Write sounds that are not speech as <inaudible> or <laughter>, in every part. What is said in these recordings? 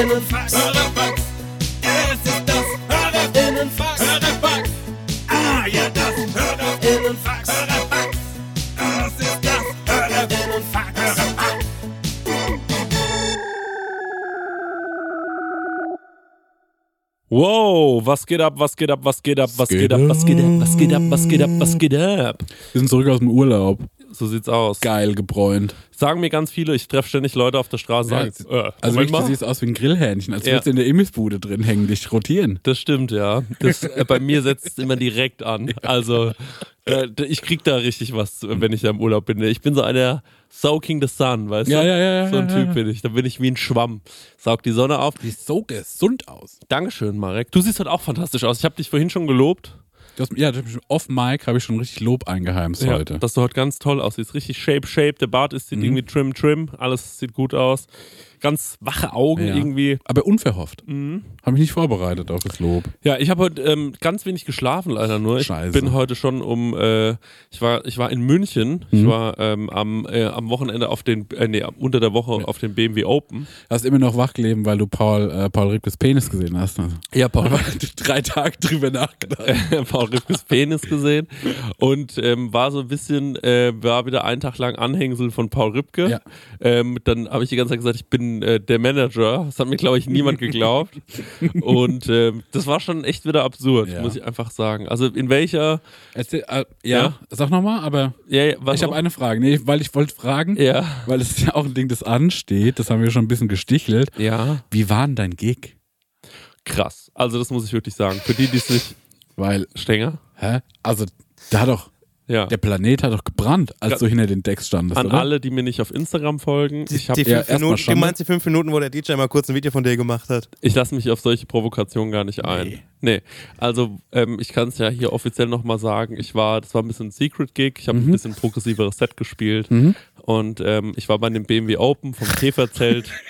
Innenfax. Hörerfax. Es ist das Hörerinnenfax. Hörerfax. Ah, ja, das Hörerinnenfax. Hörerfax. Das ist das Hörerinnenfax. Hörerfax. Wow, was geht ab, was geht ab, was geht ab, was geht ab, was geht ab, was geht ab, was geht ab, was geht ab? Wir sind zurück aus dem Urlaub. So sieht's aus. Geil gebräunt. Sagen mir ganz viele, ich treffe ständig Leute auf der Straße, Ja, sagen, äh, also wirklich, du siehst aus wie ein Grillhähnchen, als Ja. würdest du in der Imbissbude drin hängen, dich rotieren. Das stimmt, ja. Das, äh, bei mir setzt es immer direkt an. Also, äh, ich krieg da richtig was, wenn ich da im Urlaub bin. Ich bin so einer Soaking the Sun, weißt Ja, du? ja, ja, ja, So ein Typ bin ich. Da bin ich wie ein Schwamm. Saug die Sonne auf. Siehst so gesund aus. Dankeschön, Marek. Du siehst heute auch fantastisch aus. Ich habe dich vorhin schon gelobt. Du hast, ja, off Mic habe ich schon richtig Lob eingeheimst heute. Dass du heute ganz toll aussiehst. Richtig shape, shape. Der Bart ist Mhm. irgendwie trim, trim. Alles sieht gut aus. Ganz wache Augen Ja. irgendwie. Aber unverhofft. Mhm. Habe mich nicht vorbereitet auf das Lob. Ja, ich habe heute ähm, ganz wenig geschlafen, leider nur. Ich Scheiße. bin heute schon um, äh, ich war, ich war in München. Ich Mhm. war ähm, am, äh, am Wochenende auf den, äh, nee, unter der Woche auf den BMW Open. Hast immer noch wach gelegen, weil du Paul, äh, Paul Ripkes Penis gesehen hast. Also, Ja, Paul, <laughs> drei Tage drüber nachgedacht. <laughs> Paul Ripkes Penis gesehen und ähm, war so ein bisschen, äh, war wieder einen Tag lang Anhängsel von Paul Ripke. Ja. Ähm, dann habe ich die ganze Zeit gesagt, ich bin äh, der Manager. Das hat mir, glaube ich, niemand geglaubt. <laughs> und ähm, das war schon echt wieder absurd, Ja. muss ich einfach sagen. Also in welcher, Erzähl, äh, ja, Ja. sag nochmal, aber ja, ich habe eine Frage. Nee, weil ich wollte fragen, Ja. weil es ist ja auch ein Ding, das ansteht. Das haben wir schon ein bisschen gestichelt. Ja. Wie war denn dein Gig? Krass. Also das muss ich wirklich sagen. Für die, die es nicht Weil, Stenger. hä? Also, da doch, Ja. der Planet hat doch gebrannt, als Ja. du hinter den Decks standest, An oder? alle, die mir nicht auf Instagram folgen. Ich, hab, die ja, Minuten, du Schande. meinst die fünf Minuten, wo der DJ mal kurz ein Video von dir gemacht hat? ich lasse mich auf solche Provokationen gar nicht ein. Nee. Nee. Also ähm, ich kann es ja hier offiziell nochmal sagen. Ich war, das war ein bisschen ein Secret-Gig. Ich habe ein bisschen progressiveres Set gespielt. Und ähm, ich war bei dem BMW Open vom Käferzelt. <laughs>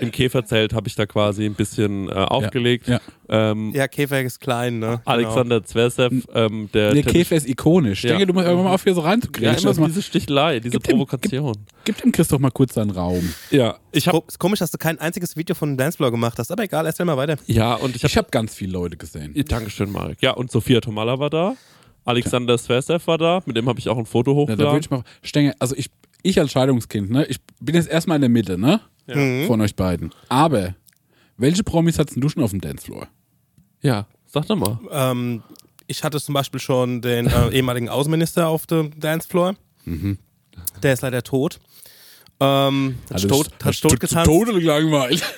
Im Käferzelt habe ich da quasi ein bisschen äh, aufgelegt. Ja. Ähm, Ja, Käfer ist klein, ne? Alexander Zverev, ähm, der Tennis- Käfer ist ikonisch. Ich Ja. denke, du musst irgendwann mal auf hier so ja, reinzukriegen. immer so diese Stichelei, diese Gib dem- Provokation. Gib dem Chris doch mal kurz seinen Raum. Ja, ich Genau. habe Ist komisch, dass du kein einziges Video von dem Dancefloor gemacht hast, aber egal, erzähl mal weiter. ja und ich habe Ich habe ganz viele Leute gesehen. Ja, Dankeschön, Marek. Ja, und Sophia Tomala war da. Alexander Zverev war da. Mit dem habe ich auch ein Foto Ja, da hochgeladen. würde ich mal, Stenge, also ich, ich als Scheidungskind, ne, ich bin jetzt erstmal in der Mitte, ne, Mhm. von euch beiden. Aber, welche Promis hattest denn du schon auf dem Dancefloor? ja, sag doch mal. Ähm, ich hatte zum Beispiel schon den äh, <laughs> ehemaligen Außenminister auf dem Dancefloor. Der ist leider tot. Ähm, hat tot, hat tot getanzt. Tode langweilig. <laughs>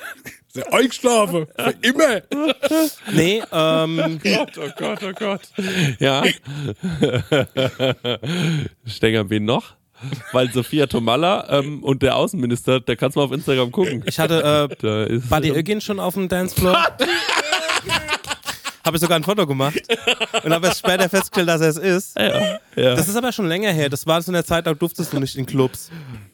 Ist er eingeschlafen. Für immer. <laughs> Nee, ähm, Gott, oh Gott, oh Gott. Ja. Stenger, wen noch? <laughs> Weil Sophia Tomalla ähm, und der Außenminister, da kannst du mal auf Instagram gucken. ich hatte äh, ist Buddy Ögin schon auf dem Dancefloor. habe ich sogar ein Foto gemacht und habe erst später festgestellt, dass er es ist. ja, ja. Das ist aber schon länger her. Das war so in der Zeit, da durftest du nicht in Clubs.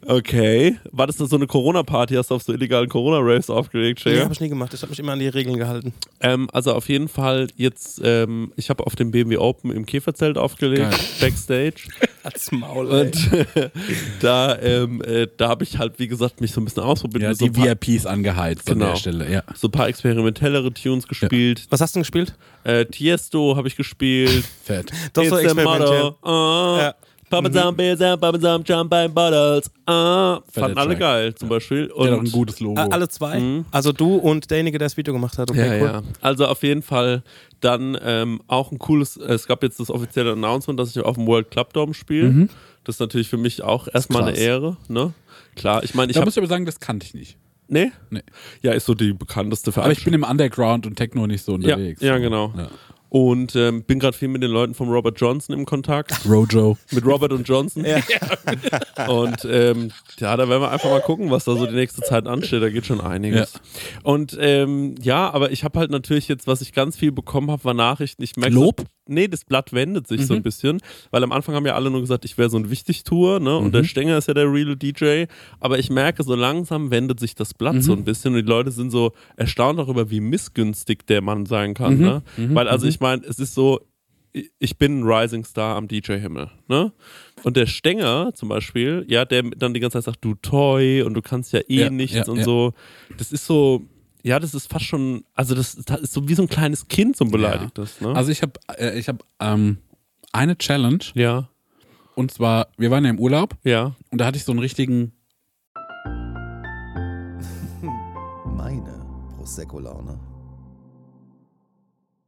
Okay. War das so eine Corona-Party? Hast du auf so illegalen Corona-Raves aufgelegt, Nee, Stenger? habe ich nie gemacht. Ich habe mich immer an die Regeln gehalten. Ähm, also auf jeden Fall jetzt, ähm, ich habe auf dem BMW Open im Käferzelt aufgelegt, Geil. Backstage. <laughs> Als Maul. ey. Und <laughs> da, ähm, äh, da habe ich halt, wie gesagt, mich so ein bisschen ausprobiert. Ja, so die paar, VIPs angeheizt an Genau. der Stelle, ja. so ein paar experimentellere Tunes gespielt. Was hast du denn gespielt? Äh, Tiesto habe ich gespielt. Fett. Doch so a experimentieren. motto. Ah. Ja. Papa Sam, Sam, Papa Sam, Jump by Bottles. Ah. Fanden alle Track. geil, zum Beispiel. Auch ein Und gutes Logo. Alle zwei? Also du und derjenige, der das Video gemacht hat. Okay, ja, cool. ja. Also auf jeden Fall dann ähm, auch ein cooles, es gab jetzt das offizielle Announcement, dass ich auf dem World Club Dome spiele. Das ist natürlich für mich auch erstmal eine. Ehre. Ne? Klar, ich meine, ich da muss ich aber sagen, das kannte ich nicht. Nee? Nee. Ja, ist so die bekannteste Aber ich Veranstaltung. bin im Underground und Techno nicht so ja, unterwegs. ja, genau. Ja. Und ähm, bin gerade viel mit den Leuten von Robert Johnson im Kontakt. Rojo. mit Robert und Johnson. <laughs> Und ähm, ja, da werden wir einfach mal gucken, was da so die nächste Zeit ansteht. Da geht schon einiges. Und ähm, ja, aber ich habe halt natürlich jetzt, was ich ganz viel bekommen habe, war Nachrichten. Ich merke Lob? So, nee, das Blatt wendet sich so ein bisschen, weil am Anfang haben ja alle nur gesagt, ich wäre so ein Wichtigtour, ne? Und der Stenger ist ja der real DJ. Aber ich merke, so langsam wendet sich das Blatt so ein bisschen und die Leute sind so erstaunt darüber, wie missgünstig der Mann sein kann. Ne? Weil also ich meine, es ist so, ich bin ein Rising Star am DJ-Himmel, ne? Und der Stenger zum Beispiel, ja, der dann die ganze Zeit sagt, du Toy und du kannst ja eh Ja, nichts ja, und ja. so. Das ist so, ja, das ist fast schon, also das, das ist so wie so ein kleines Kind, so ein beleidigtes, ne? Also ich habe äh, ich hab, ähm, eine Challenge ja, und zwar, wir waren ja im Urlaub ja. und da hatte ich so einen richtigen, Meine Prosecco-Laune.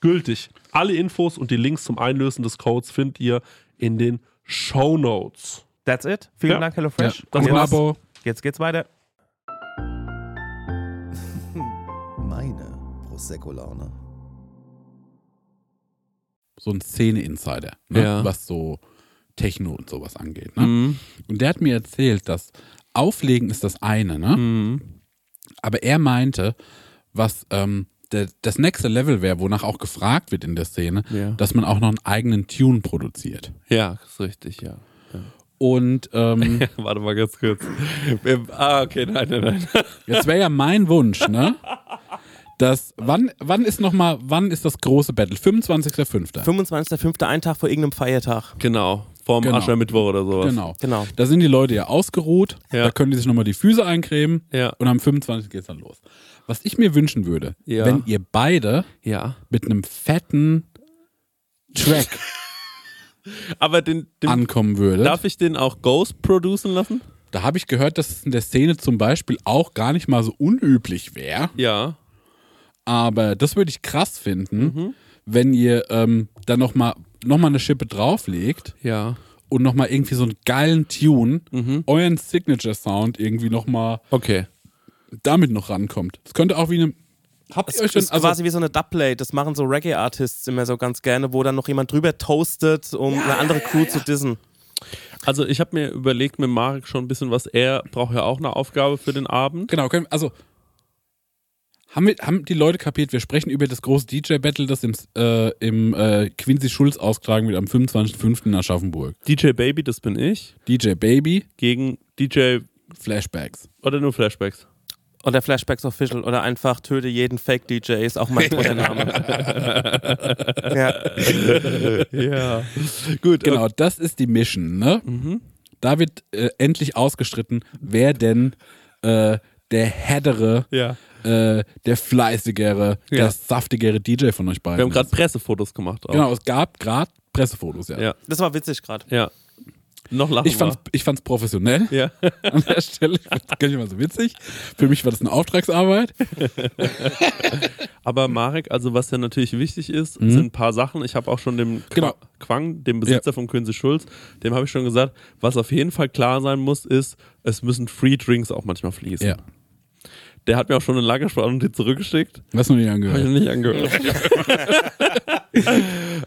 gültig. Alle Infos und die Links zum Einlösen des Codes findet ihr in den Show Notes. That's it. Vielen Ja. Dank, HelloFresh. Das Und war's. jetzt, Abo. jetzt geht's weiter. Meine Prosecco-Laune. So ein Szene-Insider, ne? Ja. was so Techno und sowas angeht. Ne? Und der hat mir erzählt, dass Auflegen ist das eine, ne? aber er meinte, was ähm, der, das nächste Level wäre, wonach auch gefragt wird in der Szene, Ja. dass man auch noch einen eigenen Tune produziert. Ja, ist richtig, ja. Und ähm, <laughs> Warte mal ganz kurz. ah, okay, nein, nein, nein. <laughs> jetzt wäre ja mein Wunsch, ne? Das, wann, wann ist noch mal, wann ist das große Battle? 25.05. 25.05. ein Tag vor irgendeinem Feiertag. Genau, vorm Genau. Aschermittwoch oder sowas. Genau. Genau. Da sind die Leute ja ausgeruht, Ja. da können die sich nochmal die Füße eincremen Ja. und am 25. geht's dann los. Was ich mir wünschen würde, Ja. wenn ihr beide Ja. mit einem fetten Track <laughs> Aber den, den ankommen würdet. darf ich den auch Ghost producen lassen? Da habe ich gehört, dass es in der Szene zum Beispiel auch gar nicht mal so unüblich wäre. Ja. Aber das würde ich krass finden, wenn ihr ähm, dann nochmal noch mal eine Schippe drauflegt Ja. und nochmal irgendwie so einen geilen Tune, Mhm. euren Signature-Sound irgendwie nochmal Okay. Damit noch rankommt. Es könnte auch wie eine. Habt Das ihr euch schon. ist Also, quasi wie so eine Dubplate. Das machen so Reggae-Artists immer so ganz gerne, wo dann noch jemand drüber toastet, um eine andere Crew zu dissen. Also ich habe mir überlegt mit Marek schon ein bisschen was. Er braucht ja auch eine Aufgabe für den Abend. genau, können, also. Haben, wir, haben die Leute kapiert, wir sprechen über das große DJ-Battle, das im, äh, im äh, Quincy Schulz ausgetragen wird am 25.05. in Aschaffenburg. DJ Baby, das bin ich, DJ Baby, gegen DJ Flashbacks. oder nur Flashbacks. Oder Flashbacks Official oder einfach töte jeden Fake-DJ ist auch mein <laughs> Name. <laughs> ja. Ja. Gut. Genau, das ist die Mission, ne? Da wird äh, endlich ausgestritten, wer denn äh, der härtere, Ja. äh, der fleißigere, Ja. der saftigere DJ von euch beiden Wir haben gerade. Pressefotos gemacht. Auch. Genau, es gab gerade Pressefotos, ja. Ja. Das war witzig gerade. Ja. Noch lachen Ich fand's, ich fand's professionell. Ja. <laughs> an der Stelle. <laughs> Gar nicht mal so witzig. Für mich war das eine Auftragsarbeit. <laughs> Aber Marek, also was ja natürlich wichtig ist, sind ein paar Sachen. Ich habe auch schon dem Genau. Quang, dem Besitzer von Quincy Schulz, dem habe ich schon gesagt, was auf jeden Fall klar sein muss, ist, es müssen Free Drinks auch manchmal fließen. Ja. Der hat mir auch schon eine Lagersprachnotiz zurückgeschickt. Was noch nicht Habe ich angehört. noch nicht angehört.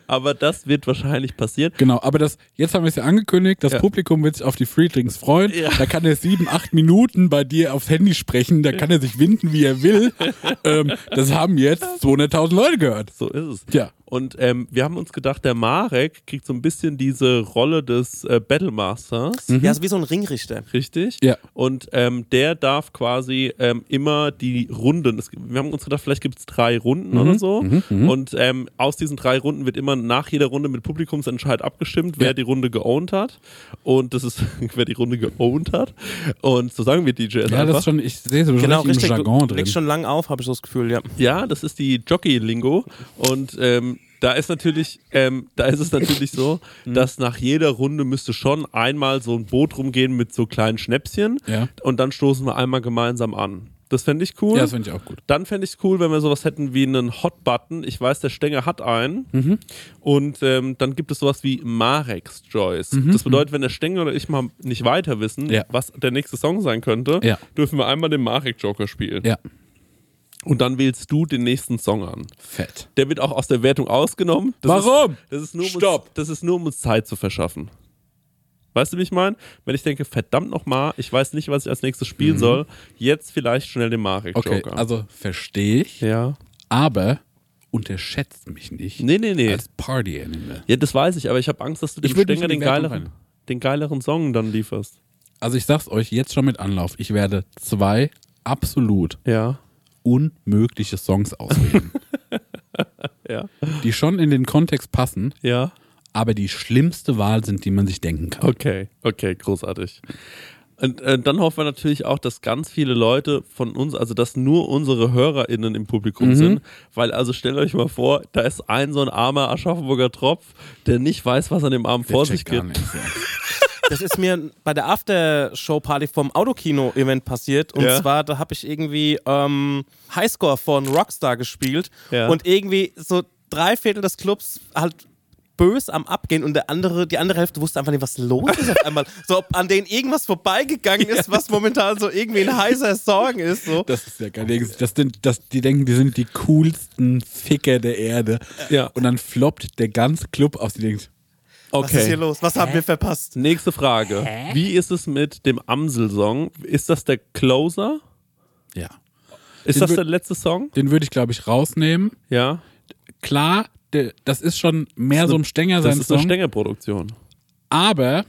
Aber das wird wahrscheinlich passieren. Genau, aber das, jetzt haben wir es ja angekündigt, das Ja. Publikum wird sich auf die Free Drinks freuen. Ja. Da kann er sieben, acht Minuten bei dir aufs Handy sprechen, da kann er sich winden, wie er will. <laughs> ähm, das haben jetzt 200.000 Leute gehört. So ist es. Ja. Und ähm, wir haben uns gedacht, der Marek kriegt so ein bisschen diese Rolle des äh, Battlemasters. Ja, ist wie so ein Ringrichter. Richtig. Ja. Und ähm, der darf quasi ähm, immer die Runden, es, wir haben uns gedacht, vielleicht gibt es drei Runden oder so. Und ähm, aus diesen drei Runden wird immer nach jeder Runde mit Publikumsentscheid abgestimmt, wer Ja. die Runde geowned hat. Und das ist, <laughs> wer die Runde geowned hat. Und so sagen wir DJs Ja, das einfach. ist schon, ich sehe so Genau, richtig richtig. im Jargon drin. schon lang auf, habe ich so das Gefühl, ja. Ja, das ist die Jockey-Lingo. Und ähm, da ist natürlich, ähm, da ist es natürlich so, <laughs> Mhm. dass nach jeder Runde müsste schon einmal so ein Boot rumgehen mit so kleinen Schnäpschen. Ja. Und dann stoßen wir einmal gemeinsam an. Das fände ich cool. Ja, das finde ich auch gut. Dann fände ich es cool, wenn wir sowas hätten wie einen Hot-Button. Ich weiß, der Stenger hat einen. Mhm. Und ähm, dann gibt es sowas wie Marex Joyce. Das bedeutet, wenn der Stenger oder ich mal nicht weiter wissen, Mhm. Ja. was der nächste Song sein könnte, Ja. dürfen wir einmal den Marek Joker spielen. Ja, Und dann wählst du den nächsten Song an. fett. Der wird auch aus der Wertung ausgenommen. Das Warum? Ist, das, ist nur, um Stopp. Uns, das ist nur, um uns Zeit zu verschaffen. Weißt du, wie ich meine? Wenn ich denke, verdammt nochmal, ich weiß nicht, was ich als nächstes spielen soll, jetzt vielleicht schnell den Marek Mhm. Okay, Joker. also verstehe ich, ja. aber unterschätzt mich nicht Nee, nee, nee. als Party-Animal. Ja, das weiß ich, aber ich habe Angst, dass du dem in den geileren, den geileren Song dann lieferst. Also ich sag's euch jetzt schon mit Anlauf, ich werde zwei absolut Ja. unmögliche Songs auswählen, <laughs> Ja. die schon in den Kontext passen, Ja. Aber die schlimmste Wahl sind, die man sich denken kann. Okay, okay, großartig. Und äh, dann hoffen wir natürlich auch, dass ganz viele Leute von uns, also dass nur unsere HörerInnen im Publikum Mhm. sind, weil also stellt euch mal vor, da ist ein so ein armer Aschaffenburger Tropf, der nicht weiß, was an dem Abend vor Der sich checkt gar geht. <laughs> Das ist mir bei der After-Show-Party vom Autokino-Event passiert. Und Ja. zwar, da habe ich irgendwie ähm, Highscore von Rockstar gespielt. Ja. Und irgendwie so drei Viertel des Clubs halt bös am Abgehen und der andere, die andere Hälfte wusste einfach nicht, was los ist auf einmal. <laughs> So, ob an denen irgendwas vorbeigegangen ist, was momentan so irgendwie ein heißer Song ist. So. Das ist ja geil. Das sind, das, die denken, die sind die coolsten Ficker der Erde. Ja. Und dann floppt der ganze Club aus. Die denkt, Was ist hier Okay. los? Was haben wir verpasst? Nächste Frage. Wie ist es mit dem Amsel-Song? Ist das der Closer? ja. Ist Den das der letzte Song? Den würde ich, glaube ich, rausnehmen. Ja. Klar, das ist schon mehr so ein Stenger Das sein ist eine Song. Stänger-Produktion. Aber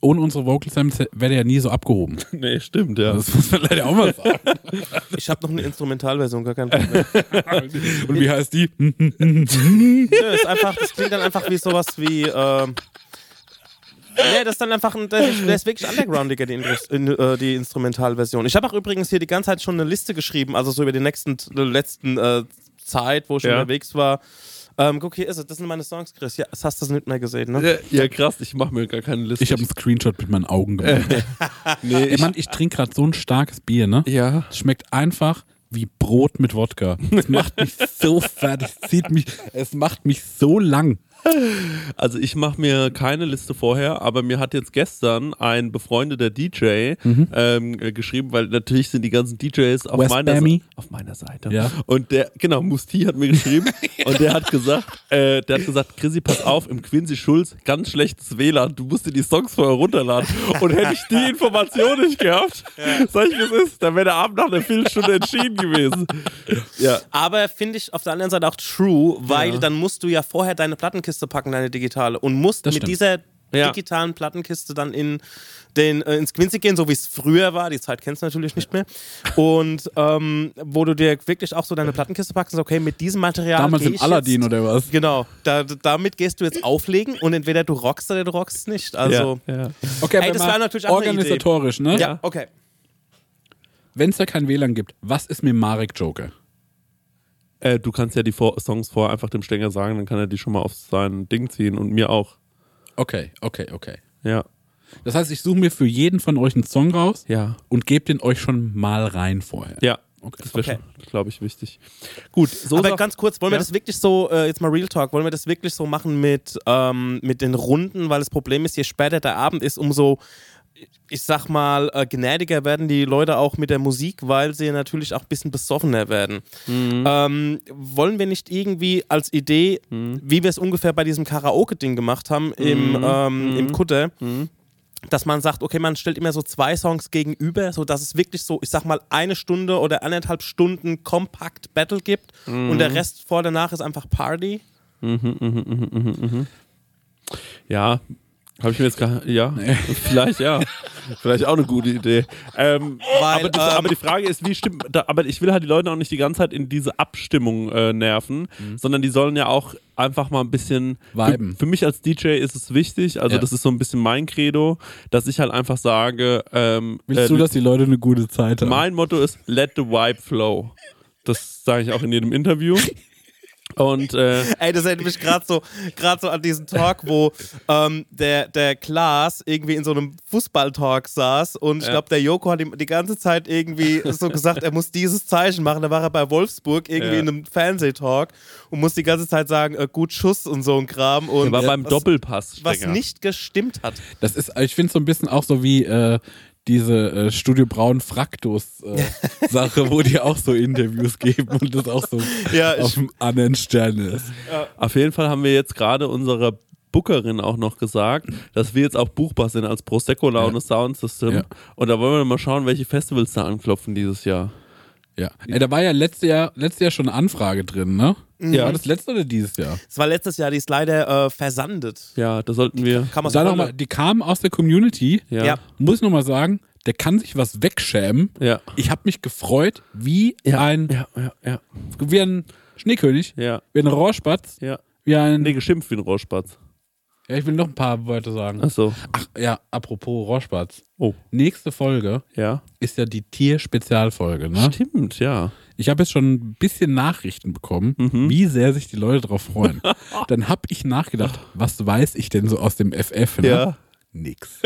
ohne unsere Vocal Samples wäre der ja nie so abgehoben. <laughs> Nee, stimmt, ja. Das muss man leider auch mal sagen. <laughs> Ich habe noch eine Instrumentalversion, gar kein Problem. <laughs> Und wie heißt die? Nö, ist einfach, das klingt dann einfach wie sowas wie. Ähm, Nee, das ist dann einfach ein, das ist, das ist wirklich undergroundiger, die, in, äh, die Instrumentalversion. Ich habe auch übrigens hier die ganze Zeit schon eine Liste geschrieben, also so über die nächsten, letzten äh, Zeit, wo ich Ja. unterwegs war. Ähm, guck, hier ist es, das sind meine Songs, Chris. Ja, das hast du nicht mehr gesehen, ne? Ja, ja, krass, ich mache mir gar keine Liste. Ich habe einen Screenshot mit meinen Augen gemacht. <laughs> nee, Ey, Mann, ich trinke gerade so ein starkes Bier, ne? ja. Es schmeckt einfach wie Brot mit Wodka. Es macht mich so <laughs> fertig, es zieht mich, es macht mich so lang. Also ich mache mir keine Liste vorher, aber mir hat jetzt gestern ein befreundeter DJ ähm, äh, geschrieben, weil natürlich sind die ganzen DJs auf meiner, auf meiner Seite. Ja. Und der, genau, Musti hat mir geschrieben <laughs> und der hat gesagt, äh, der hat gesagt, Chrissy, pass auf, im Quincy Schulz, ganz schlechtes WLAN, du musst dir die Songs vorher runterladen. Und hätte ich die Information nicht gehabt, sag ich, wie es ist, dann wäre der Abend nach einer Viertelstunde entschieden gewesen. Ja. Aber finde ich auf der anderen Seite auch true, weil dann musst du ja vorher deine Plattenkiste packen, deine digitale, und musst Das mit stimmt. dieser Ja. digitalen Plattenkiste dann in den, äh, ins Quincy gehen, so wie es früher war. Die Zeit kennst du natürlich nicht mehr. Und ähm, wo du dir wirklich auch so deine Plattenkiste packst und sagst, okay, mit diesem Material. Damals im Aladdin jetzt, oder was? Genau, da, damit gehst du jetzt auflegen und entweder du rockst oder du rockst nicht. Also, ja, ja. Okay, Ey, aber das war natürlich auch eine Idee. organisatorisch, ne? ja, okay. Wenn es da kein WLAN gibt, was ist mit Marek Joker? Äh, du kannst ja die Vor Songs vorher einfach dem Stänger sagen, dann kann er die schon mal auf sein Ding ziehen und mir auch. Okay, okay, okay. Ja. Das heißt, ich suche mir für jeden von euch einen Song raus Ja. und gebe den euch schon mal rein vorher. Ja. Okay. Das wäre Okay. schon, glaube ich, wichtig. Gut, so Aber ganz kurz, wollen wir Ja? das wirklich so, äh, jetzt mal Real Talk, wollen wir das wirklich so machen mit, ähm, mit den Runden? Weil das Problem ist, je später der Abend ist, umso, ich sag mal, äh, gnädiger werden die Leute auch mit der Musik, weil sie natürlich auch ein bisschen besoffener werden. Ähm, wollen wir nicht irgendwie als Idee, wie wir es ungefähr bei diesem Karaoke-Ding gemacht haben im, ähm, im Kutter, dass man sagt, okay, man stellt immer so zwei Songs gegenüber, so dass es wirklich so, ich sag mal, eine Stunde oder eineinhalb Stunden kompakt Battle gibt und der Rest vor danach ist einfach Party. Ja, habe ich mir jetzt gar ja, <laughs> vielleicht ja, vielleicht auch eine gute Idee. Ähm, Weil, aber, die, ähm, aber die Frage ist, wie stimmt, da, aber ich will halt die Leute auch nicht die ganze Zeit in diese Abstimmung äh, nerven, sondern die sollen ja auch einfach mal ein bisschen Viben. Für, für mich als DJ ist es wichtig, also Ja. das ist so ein bisschen mein Credo, dass ich halt einfach sage, ähm, Willst äh, du, dass die Leute eine gute Zeit haben? mein Motto ist Let the Vibe flow. Das sage ich auch in jedem Interview. <laughs> Und äh, <laughs> Ey, das erinnert mich gerade so, gerade so an diesen Talk, wo ähm, der, der Klaas irgendwie in so einem Fußballtalk saß und ich glaube, der Joko hat ihm die ganze Zeit irgendwie so gesagt, er muss dieses Zeichen machen. Da war er bei Wolfsburg irgendwie Ja. in einem Fernsehtalk und muss die ganze Zeit sagen, äh, gut Schuss und so ein Kram. Und er war beim was, Doppelpass. Was Stenger. nicht gestimmt hat. Das ist, ich finde so ein bisschen auch so wie äh, diese äh, Studio Braun Fraktus äh, <laughs> Sache, wo die auch so Interviews geben und das auch so Ja, auf dem anderen Stern ist. Auf jeden Fall haben wir jetzt gerade unserer Bookerin auch noch gesagt, dass wir jetzt auch buchbar sind als Prosecco Laune Sound System. Ja. Und da wollen wir mal schauen, welche Festivals da anklopfen dieses Jahr. Ja. Ey, da war ja letztes Jahr, letztes Jahr schon eine Anfrage drin, ne? Mhm. War das letzte oder dieses Jahr? Es war letztes Jahr, die ist leider äh, versandet. Ja, da sollten wir. Kann man Da noch mal, die kam aus der Community. Ja. Ja. Muss ich nochmal sagen, der kann sich was wegschämen. Ja. Ich habe mich gefreut, wie ein, Ja, ja, ja. wie ein Schneekönig, Ja. wie ein Rohrspatz, Ja. wie ein. Nee, geschimpft wie ein Rohrspatz. Ja, ich will noch ein paar Wörter sagen. Achso. Ach ja, apropos Rohrspatz. Oh. Nächste Folge Ja. ist ja die Tier-Spezialfolge, ne? Stimmt, ja. Ich habe jetzt schon ein bisschen Nachrichten bekommen, wie sehr sich die Leute darauf freuen. <laughs> Dann habe ich nachgedacht, was weiß ich denn so aus dem FF? Ne? Ja. Nix.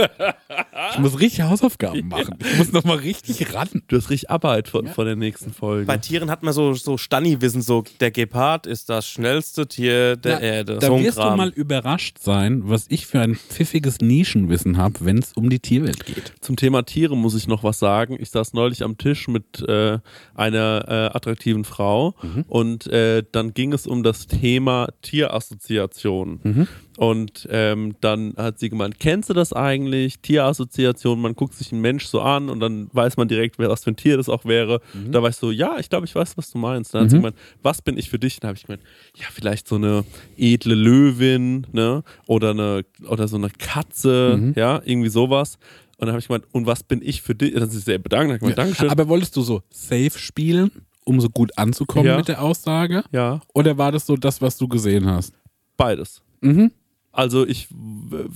Ich muss richtig Hausaufgaben machen. Ich muss nochmal richtig ran. Du hast richtig Arbeit von, von der nächsten Folge. Bei Tieren hat man so, so Stanni-Wissen, so der Gepard ist das schnellste Tier der Da- Erde. Da wirst Kram. du mal überrascht sein, was ich für ein pfiffiges Nischenwissen habe, wenn es um die Tierwelt geht. Zum Thema Tiere muss ich noch was sagen. Ich saß neulich am Tisch mit äh, einer äh, attraktiven Frau und äh, dann ging es um das Thema Tierassoziation. Und ähm, dann hat sie gemeint, kennst du das eigentlich? Tierassoziation, man guckt sich einen Mensch so an und dann weiß man direkt, wer was für ein Tier das auch wäre. Da war ich so, ja, ich glaube, ich weiß, was du meinst. Dann hat sie gemeint, was bin ich für dich? Dann habe ich gemeint, ja, vielleicht so eine edle Löwin, ne? Oder eine oder so eine Katze, ja, irgendwie sowas. Und dann habe ich gemeint, und was bin ich für dich? Dann ist sie sehr bedankt. Dann hab ich gemeint, Dankeschön. Aber wolltest du so safe spielen, um so gut anzukommen Ja. mit der Aussage? ja, Oder war das so das, was du gesehen hast? beides. Mhm. Also ich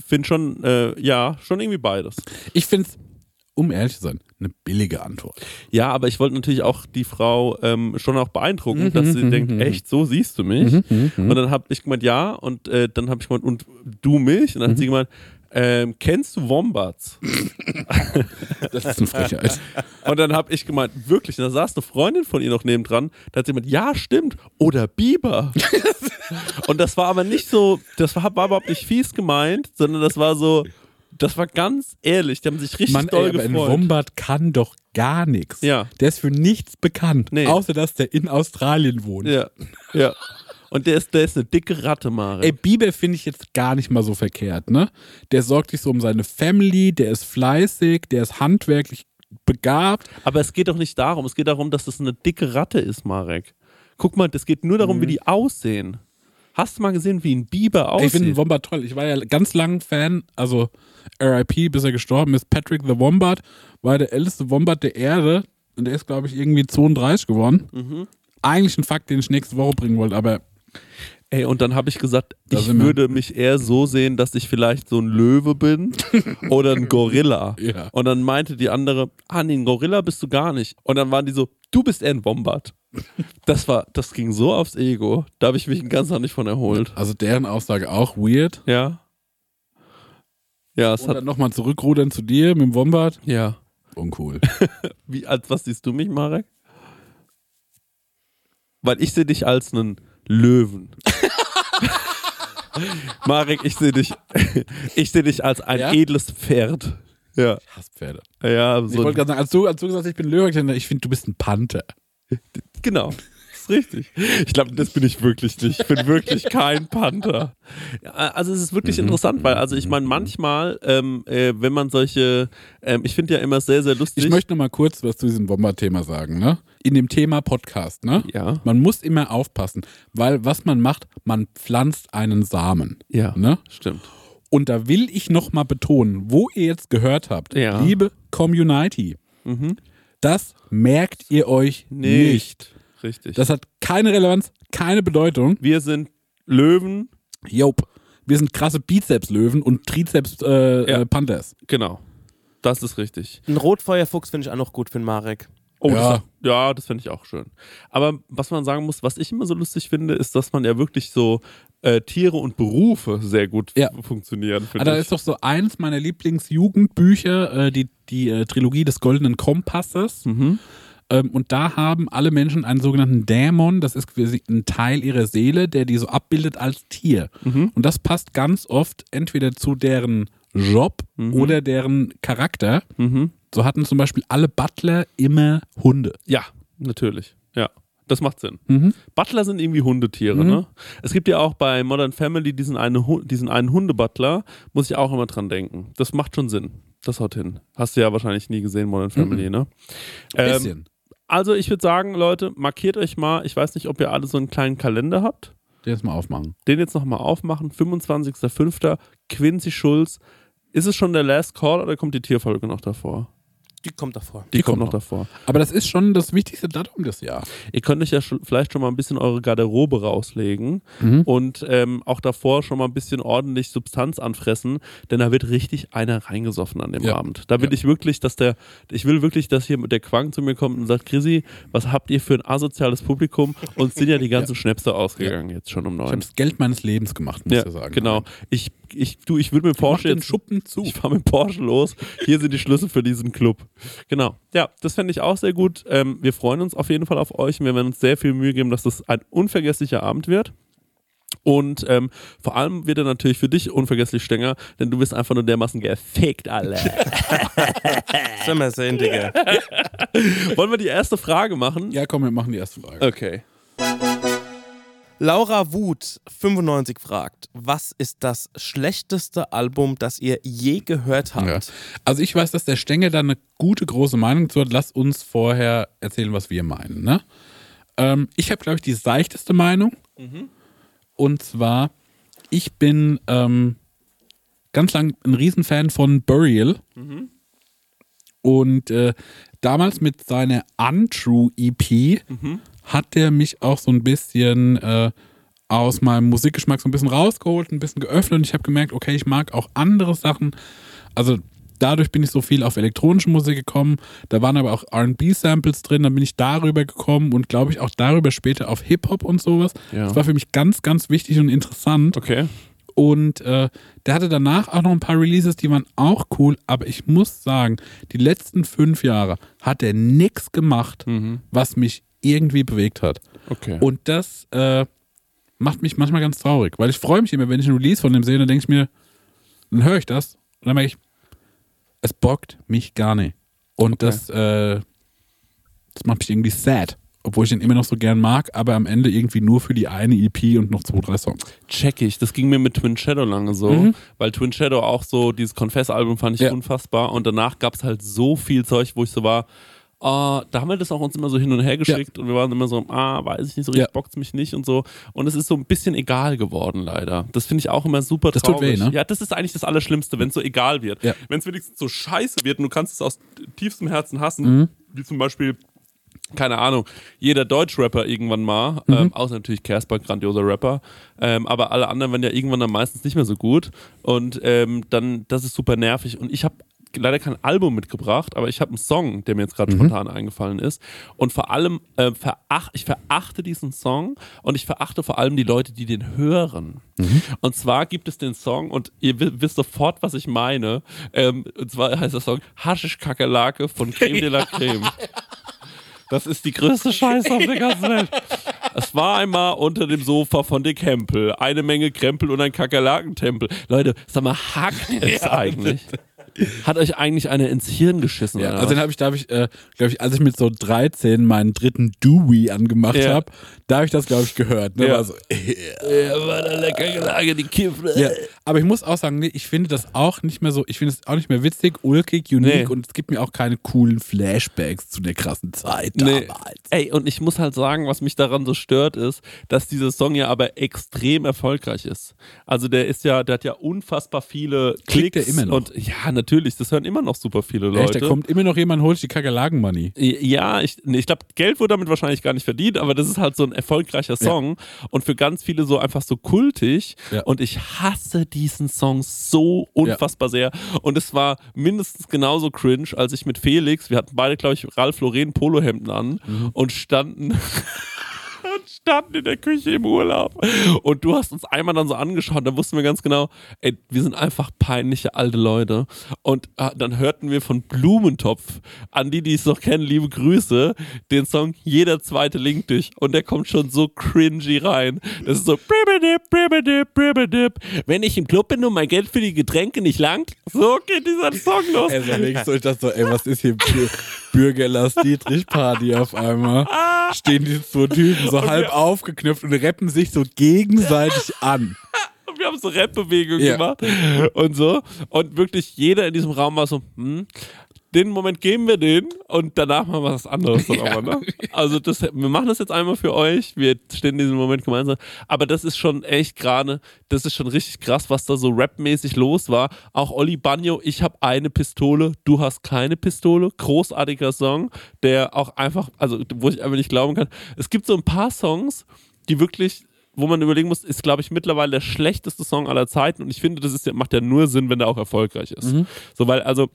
finde schon, äh, ja, schon irgendwie beides. Ich finde es, um ehrlich zu sein, eine billige Antwort. Ja, aber ich wollte natürlich auch die Frau ähm, schon auch beeindrucken, dass Mhm, sie denkt, echt, so siehst du mich. Und dann habe ich gemeint, ja, und äh, dann habe ich gemeint, und du mich? Und dann Mhm. hat sie gemeint, ähm, kennst du Wombats? <laughs> Das ist eine Frechheit. Und dann habe ich gemeint, wirklich, und da saß eine Freundin von ihr noch nebendran, da hat sie gemeint, ja, stimmt, oder Biber. <laughs> und das war aber nicht so, das war, war überhaupt nicht fies gemeint, sondern das war so, das war ganz ehrlich, die haben sich richtig Mann, doll ey, aber ein gefreut. Wombat kann doch gar nichts. Ja. Der ist für nichts bekannt, Nee. außer dass der in Australien wohnt. Ja, ja. Und der ist, der ist eine dicke Ratte, Mare. Ey, Biber finde ich jetzt gar nicht mal so verkehrt, ne? Der sorgt sich so um seine Family, der ist fleißig, der ist handwerklich begabt. Aber es geht doch nicht darum, es geht darum, dass das eine dicke Ratte ist, Marek. Guck mal, das geht nur darum, wie die aussehen. Hast du mal gesehen, wie ein Biber aussieht? ich finde den Wombat toll. Ich war ja ganz lang Fan, also RIP, bis er gestorben ist. Patrick the Wombat war der älteste Wombat der Erde und der ist, glaube ich, irgendwie 32 geworden. Mhm. Eigentlich ein Fakt, den ich nächste Woche bringen wollte, aber Ey, und dann habe ich gesagt, Da ich würde mich eher so sehen, dass ich vielleicht so ein Löwe bin <laughs> oder ein Gorilla. Ja. Und dann meinte die andere, ah nee, ein Gorilla bist du gar nicht. Und dann waren die so, du bist eher ein Wombat. Das war, das ging so aufs Ego. Da habe ich mich ganzen Tag nicht von erholt. also deren Aussage auch weird. Ja. Ja, es Und hat, dann nochmal zurückrudern zu dir mit dem Wombat. ja. Uncool. <laughs> Wie, als was siehst du mich, Marek? Weil ich sehe dich als einen Löwen. <laughs> Marek, ich sehe dich, <laughs> ich sehe dich als ein Ja? edles Pferd. Ja, Hasspferde. ja, Ich so wollte gerade sagen, als du, als du gesagt hast, ich bin Löwe, ich ich finde, du bist ein Panther. genau. Ist richtig. Ich glaube, das bin ich wirklich nicht. Ich bin wirklich <laughs> kein Panther. Also es ist wirklich interessant, weil, also ich meine, manchmal, ähm, äh, wenn man solche, ähm, ich finde ja immer sehr, sehr lustig. Ich möchte noch mal kurz was zu diesem Wombat-Thema sagen. Ne? In dem Thema Podcast. Ne? Ja. Man muss immer aufpassen, weil was man macht, man pflanzt einen Samen. Ja, Ne? stimmt. Und da will ich noch mal betonen, wo ihr jetzt gehört habt, Ja. liebe Community, Mhm. das merkt ihr euch Nicht. nicht. Richtig. Das hat keine Relevanz, keine Bedeutung. wir sind Löwen, Jop. Wir sind krasse Bizeps-Löwen und Trizeps-Panthers. Äh, Ja. äh, Panthers. genau. Das ist richtig. Ein Rotfeuerfuchs finde ich auch noch gut für den Marek. Oh, Ja. das, ja, das finde ich auch schön. Aber was man sagen muss, was ich immer so lustig finde, ist, dass man ja wirklich so äh, Tiere und Berufe sehr gut Ja. funktionieren. Ah, finde da ist doch so eins meiner Lieblingsjugendbücher, äh, die, die äh, Trilogie des Goldenen Kompasses. Mhm. Ähm, und da haben alle Menschen einen sogenannten Dämon, das ist ein Teil ihrer Seele, der die so abbildet als Tier. Mhm. Und das passt ganz oft entweder zu deren Job oder deren Charakter. Mhm. So hatten zum Beispiel alle Butler immer Hunde. Ja, natürlich. Ja, das macht Sinn. Mhm. Butler sind irgendwie Hundetiere, ne? Es gibt ja auch bei Modern Family diesen, eine, diesen einen Hundebutler, muss ich auch immer dran denken. Das macht schon Sinn. Das haut hin. Hast du ja wahrscheinlich nie gesehen, Modern Family, ne? Ähm, Bisschen. Also ich würde sagen, Leute, markiert euch mal, ich weiß nicht, ob ihr alle so einen kleinen Kalender habt. Den jetzt mal aufmachen. Den jetzt nochmal aufmachen. 25.05. Quincy Schulz. Ist es schon der Last Call oder kommt die Tierfolge noch davor? Die kommt davor. Die, Die kommt kommt noch davor. Aber das ist schon das wichtigste Datum des Jahres. Ihr könnt euch ja schon, vielleicht schon mal ein bisschen eure Garderobe rauslegen Mhm. und ähm, auch davor schon mal ein bisschen ordentlich Substanz anfressen, denn da wird richtig einer reingesoffen an dem Ja. Abend. Da will Ja. ich wirklich, dass der, ich will wirklich, dass hier der Quang zu mir kommt und sagt, Chrissy, was habt ihr für ein asoziales Publikum? Uns sind <laughs> ja die ganzen Schnäpse ausgegangen jetzt schon um Ich habe neun. das Geld meines Lebens gemacht, muss Ja, ich sagen. genau. Ich, ich, du, ich würde mir Mach Porsche jetzt Schuppen zu. ich fahre mit Porsche los. Hier sind die Schlüssel für diesen Club. Genau. Ja, das fände ich auch sehr gut. Ähm, wir freuen uns auf jeden Fall auf euch und wir werden uns sehr viel Mühe geben, dass das ein unvergesslicher Abend wird. Und ähm, vor allem wird er natürlich für dich unvergesslich Stenger, denn du bist einfach nur dermaßen gefickt, alle. Werden wir sehen, Digga. Wollen wir die erste Frage machen? Ja, komm, wir machen die erste Frage. Okay. Laura Wut 95 fragt, was ist das schlechteste Album, das ihr je gehört habt? Ja. Also ich weiß, dass der Stengel da eine gute große Meinung zu hat. Lass uns vorher erzählen, was wir meinen. Ne? Ähm, ich habe, glaube ich, die seichteste Meinung. Und zwar, ich bin ähm, ganz lang ein Riesenfan von Burial. Und äh, damals mit seiner Untrue EP hat der mich auch so ein bisschen äh, aus meinem Musikgeschmack so ein bisschen rausgeholt, ein bisschen geöffnet und ich habe gemerkt, okay, ich mag auch andere Sachen. Also dadurch bin ich so viel auf elektronische Musik gekommen. Da waren aber auch RB-Samples drin, dann bin ich darüber gekommen und glaube ich auch darüber später auf Hip-Hop und sowas. Ja. Das war für mich ganz, ganz wichtig und interessant. Okay. Und äh, der hatte danach auch noch ein paar Releases, die waren auch cool, aber ich muss sagen, die letzten fünf Jahre hat er nichts gemacht, was mich irgendwie bewegt hat. Okay. Und das äh, macht mich manchmal ganz traurig, weil ich freue mich immer, wenn ich ein Release von dem sehe, dann denke ich mir, dann höre ich das und dann merke ich, es bockt mich gar nicht. Und das, äh, das macht mich irgendwie sad. Obwohl ich den immer noch so gern mag, aber am Ende irgendwie nur für die eine EP und noch zwei, drei Songs. Check ich. Das ging mir mit Twin Shadow lange so, weil Twin Shadow auch so, dieses Confess-Album fand ich Ja. unfassbar und danach gab es halt so viel Zeug, wo ich so war, ah, da haben wir das auch uns immer so hin und her geschickt und wir waren immer so, ah, weiß ich nicht so richtig, Ja. bockt's mich nicht und so. Und es ist so ein bisschen egal geworden, leider. Das finde ich auch immer super Das tut traurig. weh, ne? Ja, das ist eigentlich das Allerschlimmste, wenn es so egal wird. Ja. Wenn es wenigstens so scheiße wird und du kannst es aus tiefstem Herzen hassen, Mhm. wie zum Beispiel keine Ahnung, jeder Deutschrapper irgendwann mal, Mhm. ähm, außer natürlich Casper, grandioser Rapper, ähm, aber alle anderen werden ja irgendwann dann meistens nicht mehr so gut und ähm, dann, das ist super nervig und ich habe leider kein Album mitgebracht, aber ich habe einen Song, der mir jetzt Mhm. gerade spontan eingefallen ist und vor allem, äh, verach ich verachte diesen Song und ich verachte vor allem die Leute, die den hören. Mhm. Und zwar gibt es den Song und ihr wi- wisst sofort, was ich meine, ähm, und zwar heißt der Song Haschisch Kakerlake von Creme de la Creme. Das ist die größte Scheiße auf der ganzen Welt. Es war einmal unter dem Sofa von Dick Hempel. Eine Menge Krempel und ein Kakerlakentempel. Leute, sag mal, hackt es eigentlich? Hat euch eigentlich eine ins Hirn geschissen? Ja, also den habe ich, da habe ich, äh, glaube ich, als ich mit so 13 meinen dritten Dewey angemacht Ja. habe, da habe ich das, glaube ich, gehört. Ne? Ja. War so, <laughs> Ja, war da lecker Kakerlake, die Kiffle. ja. Aber ich muss auch sagen, nee, ich finde das auch nicht mehr so, ich finde es auch nicht mehr witzig, ulkig, unique Nee. und es gibt mir auch keine coolen Flashbacks zu der krassen Zeit Nee. damals. Ey, und ich muss halt sagen, was mich daran so stört, ist, dass dieser Song ja aber extrem erfolgreich ist. Also der ist ja, der hat ja unfassbar viele Klickt Klicks. der immer noch? Und ja, natürlich, das hören immer noch super viele Echt, Leute. da kommt immer noch jemand, holt die Kakerlaken-Money. Ja, ich, nee, ich glaube, Geld wurde damit wahrscheinlich gar nicht verdient, aber das ist halt so ein erfolgreicher Song und für ganz viele so einfach so kultig. Ja. Und ich hasse diesen Song so unfassbar sehr. Und es war mindestens genauso cringe, als ich mit Felix, wir hatten beide, glaube ich, Ralf Lauren Polohemden an Mhm. und standen. <laughs> standen in der Küche im Urlaub. Und du hast uns einmal dann so angeschaut, da wussten wir ganz genau, ey, wir sind einfach peinliche alte Leute. Und äh, dann hörten wir von Blumentopf, an die, die es noch kennen, liebe Grüße, den Song Jeder zweite Link dich. Und der kommt schon so cringy rein. Das ist so, bribidip, bribidip, bribidip. wenn ich im Club bin und mein Geld für die Getränke nicht langt, so geht dieser Song los. Ey, so links ich dachte so, ey, was ist hier Bür Bürgerlass Dietrich Party auf einmal? Stehen die zwei Typen so halb aufgeknüpft und rappen sich so gegenseitig an. Und wir haben so Rap-Bewegungen Ja. gemacht und so. Und wirklich jeder in diesem Raum war so, hm, den Moment geben wir den und danach machen wir was anderes. Dann <laughs> aber, ne? Also das, wir machen das jetzt einmal für euch. Wir stehen in diesem Moment gemeinsam. Aber das ist schon echt gerade, das ist schon richtig krass, was da so rapmäßig los war. Auch Olli Bagno, ich habe eine Pistole, du hast keine Pistole. Großartiger Song, der auch einfach, also wo ich einfach nicht glauben kann. Es gibt so ein paar Songs, die wirklich wo man überlegen muss, ist, glaube ich, mittlerweile der schlechteste Song aller Zeiten. Und ich finde, das ist, ja- macht ja nur Sinn, wenn der auch erfolgreich ist. So, weil, also,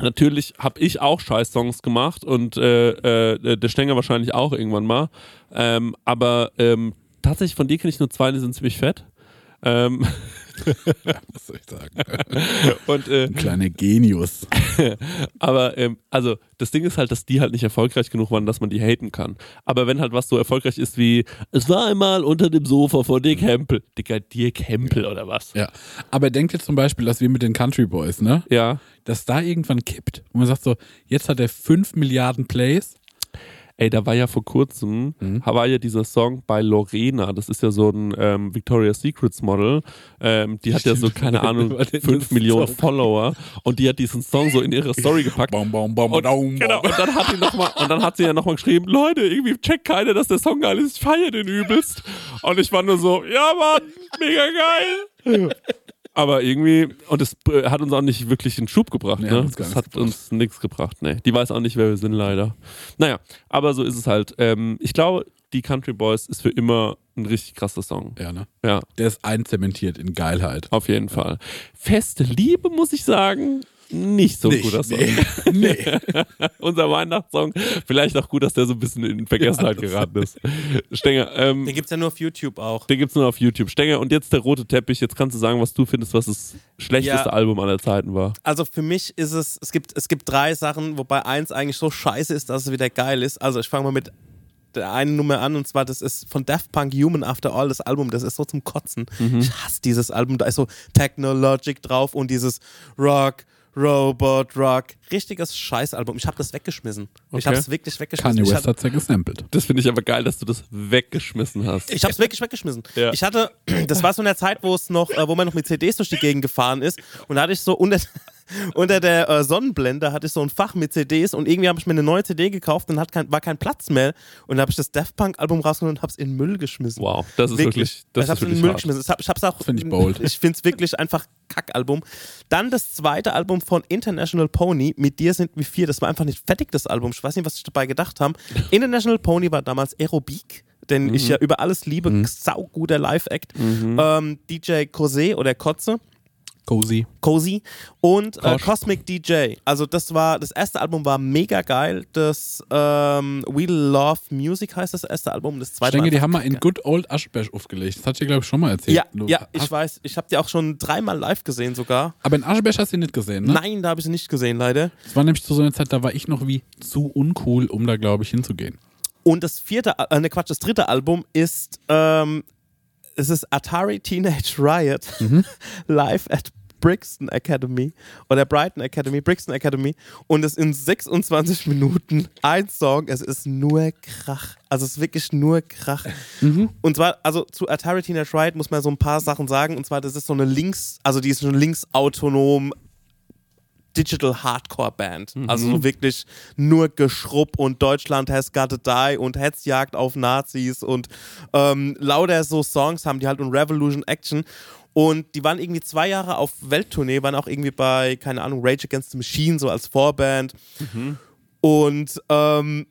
natürlich habe ich auch Scheiß-Songs gemacht und äh, äh, der Stenger wahrscheinlich auch irgendwann mal. Ähm, aber ähm, tatsächlich von dir kenne ich nur zwei, die sind ziemlich fett. Ähm, <laughs> <laughs> Was soll ich sagen? <laughs> und äh, Ein kleiner Genius. <laughs> Aber ähm, also das Ding ist halt, dass die halt nicht erfolgreich genug waren, dass man die haten kann. Aber wenn halt was so erfolgreich ist wie es war einmal unter dem Sofa von Dick Hempel. Dicker Dirk Hempel oder was? Ja. Aber denkt jetzt zum Beispiel, dass wir mit den Country Boys, ne? Ja. Dass da irgendwann kippt. Und man sagt so, jetzt hat er 5 Milliarden Plays. Ey, da war ja vor kurzem, war ja dieser Song bei Lorena, das ist ja so ein ähm, Victoria's Secrets Model, ähm, die hat ja so, keine <laughs> Ahnung, War denn 5 das Millionen Song? Follower und die hat diesen Song so in ihre Story <laughs> gepackt. Baum, baum, baum, Und, genau, und dann hat sie noch mal, und dann hat sie ja nochmal geschrieben, Leute, irgendwie checkt keiner, dass der Song geil ist, ich feiere den übelst. Und ich war nur so, ja Mann, mega geil. <laughs> Aber irgendwie, und es äh, hat uns auch nicht wirklich einen Schub gebracht, Nee, ne? Das hat uns nichts gebracht, ne? Die weiß auch nicht, wer wir sind, leider. Naja, aber so ist es halt. Ähm, ich glaube, die Country Boys ist für immer ein richtig krasser Song. Ja, ne? Ja, Der ist einzementiert in Geilheit. auf jeden Fall. Feste Liebe, muss ich sagen. Nicht so ein Nicht, guter Song. nee. <laughs> nee. <laughs> Unser Weihnachtssong. Vielleicht auch gut, dass der so ein bisschen in Vergessenheit Ja, geraten ist. Stenger, ähm, Den gibt es ja nur auf YouTube auch. den gibt's nur auf YouTube. Stenger, und jetzt der rote Teppich. Jetzt kannst du sagen, was du findest, was das schlechteste Ja. Album aller Zeiten war. Also für mich ist es, es gibt, es gibt drei Sachen, wobei eins eigentlich so scheiße ist, dass es wieder geil ist. Also ich fange mal mit der einen Nummer an und zwar das ist von Daft Punk Human After All, das Album, das ist so zum Kotzen. Ich hasse dieses Album, da ist so Technologic drauf und dieses Rock, Robot, Rock. Richtiges Scheißalbum. Ich habe das weggeschmissen. Ich Okay. habe es wirklich weggeschmissen. Kanye Ich West hat's ja gesampelt. Das finde ich aber geil, dass du das weggeschmissen hast. Ich habe es wirklich weggeschmissen. Ja. Ich hatte, <clears throat> das war so in der Zeit, wo es noch, äh, wo man noch mit CDs durch die Gegend gefahren ist. Und da hatte ich so unter, <laughs> <laughs> unter der äh, Sonnenblende hatte ich so ein Fach mit CDs und irgendwie habe ich mir eine neue CD gekauft und hat kein, war kein Platz mehr. Und da habe ich das Daft Punk Album rausgenommen und habe es in den Müll geschmissen. Wow, das ist wirklich, das ich habe ist es in den wirklich Müll hart. geschmissen. Ich habe es auch. Find ich bold. <laughs> Ich finde es wirklich einfach Kackalbum. Dann das zweite Album von International Pony. Mit dir sind wir vier. Das war einfach nicht fertig, das Album. Ich weiß nicht, was ich dabei gedacht haben. <laughs> International Pony war damals Aerobik. Den Mhm. ich ja über alles liebe, sauguter Live-Act. Ähm, DJ Kose oder Kotze, Cozy. Cozy und äh. Cosmic DJ. Also das war, das erste Album war mega geil. Das ähm, We Love Music heißt das erste Album. Das Ich zweite denke, war die haben mal in. Good Old Aschberg aufgelegt. Das hat dir, glaube ich, schon mal erzählt. Ja, Du ja, ich weiß. Ich habe die auch schon dreimal live gesehen sogar. Aber in Aschberg hast du ihn nicht gesehen, ne? Nein, da habe ich sie nicht gesehen, leider. Das war nämlich zu so einer Zeit, da war ich noch wie zu uncool, um da, glaube ich, hinzugehen. Und das vierte, äh, ne Quatsch, das dritte Album ist, ähm, es ist Atari Teenage <laughs> Riot <laughs> live at Brixton Academy oder Brighton Academy, Brixton Academy und es in 26 <laughs> Minuten ein Song, es ist nur Krach. Also es ist wirklich nur Krach. Und zwar, also zu Atari Teenage Riot muss man so ein paar Sachen sagen und zwar, das ist so eine links, also die ist so linksautonom Digital Hardcore Band. Also so wirklich nur Geschrubb und Deutschland has got to die und Hetzjagd auf Nazis und ähm, lauter so Songs haben die halt und Revolution Action. Und die waren irgendwie zwei Jahre auf Welttournee, waren auch irgendwie bei, keine Ahnung, Rage Against the Machine, so als Vorband. Und ähm,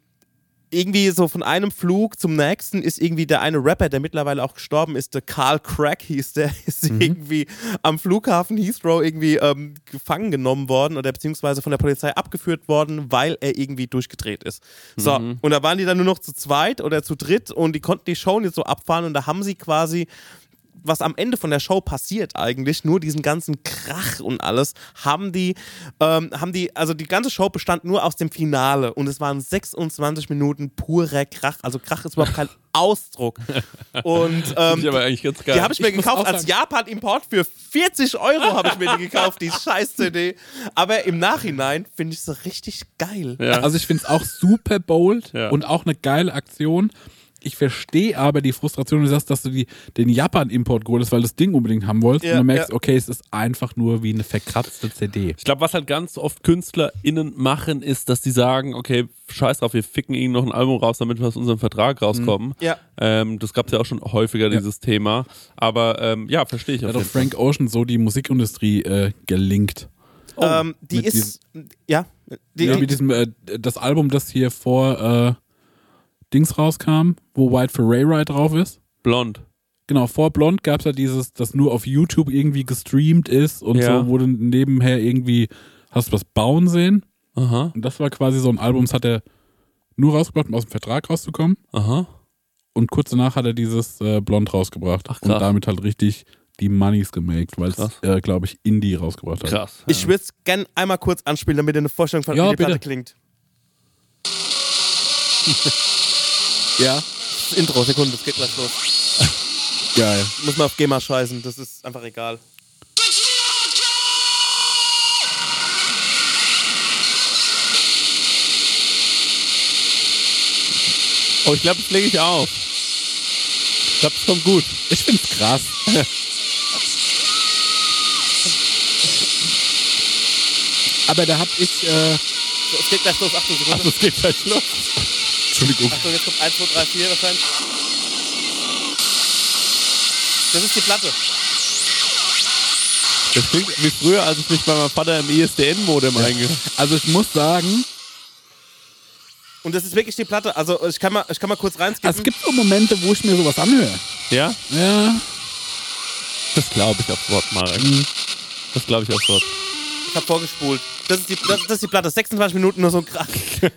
irgendwie so von einem Flug zum nächsten ist irgendwie der eine Rapper, der mittlerweile auch gestorben ist, der Carl Crack hieß, der <laughs> ist irgendwie am Flughafen Heathrow irgendwie ähm, gefangen genommen worden oder beziehungsweise von der Polizei abgeführt worden, weil er irgendwie durchgedreht ist. So, und da waren die dann nur noch zu zweit oder zu dritt und die konnten die Show nicht so abfahren und da haben sie quasi was am Ende von der Show passiert eigentlich, nur diesen ganzen Krach und alles, haben die, ähm, haben die, also die ganze Show bestand nur aus dem Finale und es waren 26 Minuten purer Krach. Also Krach ist überhaupt kein <laughs> Ausdruck. Und ähm, ich aber eigentlich ganz geil. die habe ich mir Ich gekauft als Japan-Import für 40 Euro habe ich mir die gekauft, die scheiß CD. Aber im Nachhinein finde ich sie richtig geil. ja. Also ich finde es auch super bold Ja. und auch eine geile Aktion. Ich verstehe aber die Frustration, du sagst, dass du die, den Japan-Import geholt hast, weil du das Ding unbedingt haben wolltest. Ja, und du merkst, ja. okay, es ist einfach nur wie eine verkratzte CD. Ich glaube, was halt ganz oft KünstlerInnen machen, ist, dass die sagen, okay, scheiß drauf, wir ficken ihnen noch ein Album raus, damit wir aus unserem Vertrag rauskommen. Ja. Ähm, das gab es ja auch schon häufiger, dieses Thema. Aber ähm, ja, verstehe ich auf hat doch Frank Ocean so die Musikindustrie äh, gelinkt. ähm, die ist, ja, die, Ja, die, mit diesem, äh, das Album, das hier vor äh, Dings rauskam, wo White for Ray Ride drauf ist. Blond. Genau, vor Blond gab es ja dieses, das nur auf YouTube irgendwie gestreamt ist und Ja. so, wo du nebenher irgendwie hast was bauen sehen. Aha, Und das war quasi so ein Album, das hat er nur rausgebracht, um aus dem Vertrag rauszukommen. aha. Und kurz danach hat er dieses äh, Blond rausgebracht. Ach, und krass. damit halt richtig die Moneys gemaked, weil es, äh, glaube ich, Indie rausgebracht hat. Krass. ich würde es gerne einmal kurz anspielen, damit ihr eine Vorstellung von Ja, wie die Platte bitte. klingt. <laughs> Ja. Das Intro, Sekunde, das geht gleich los. Geil. Muss man auf GEMA scheißen, das ist einfach egal. Oh, ich glaube, das lege ich auf. Ich glaube, es kommt gut. Ich find's krass. Aber da hab ich, äh, es geht gleich los, Achtung, Sekunde. Das geht gleich los. Entschuldigung. Achtung, jetzt kommt 1, 2, 3, 4 wahrscheinlich. Das ist die Platte. Das klingt wie früher, als ich mich bei meinem Vater im ISDN-Modem einge... Also ich muss sagen, Und das ist wirklich die Platte. Also ich kann mal, ich kann mal kurz reinskippen. es gibt so Momente, wo ich mir sowas anhöre. Ja? Ja. Das glaube ich aufs Wort, Marek. Das glaube ich aufs Wort. Ich hab vorgespult. Das ist die, das, das ist die Platte. 26 Minuten nur so ein Krach.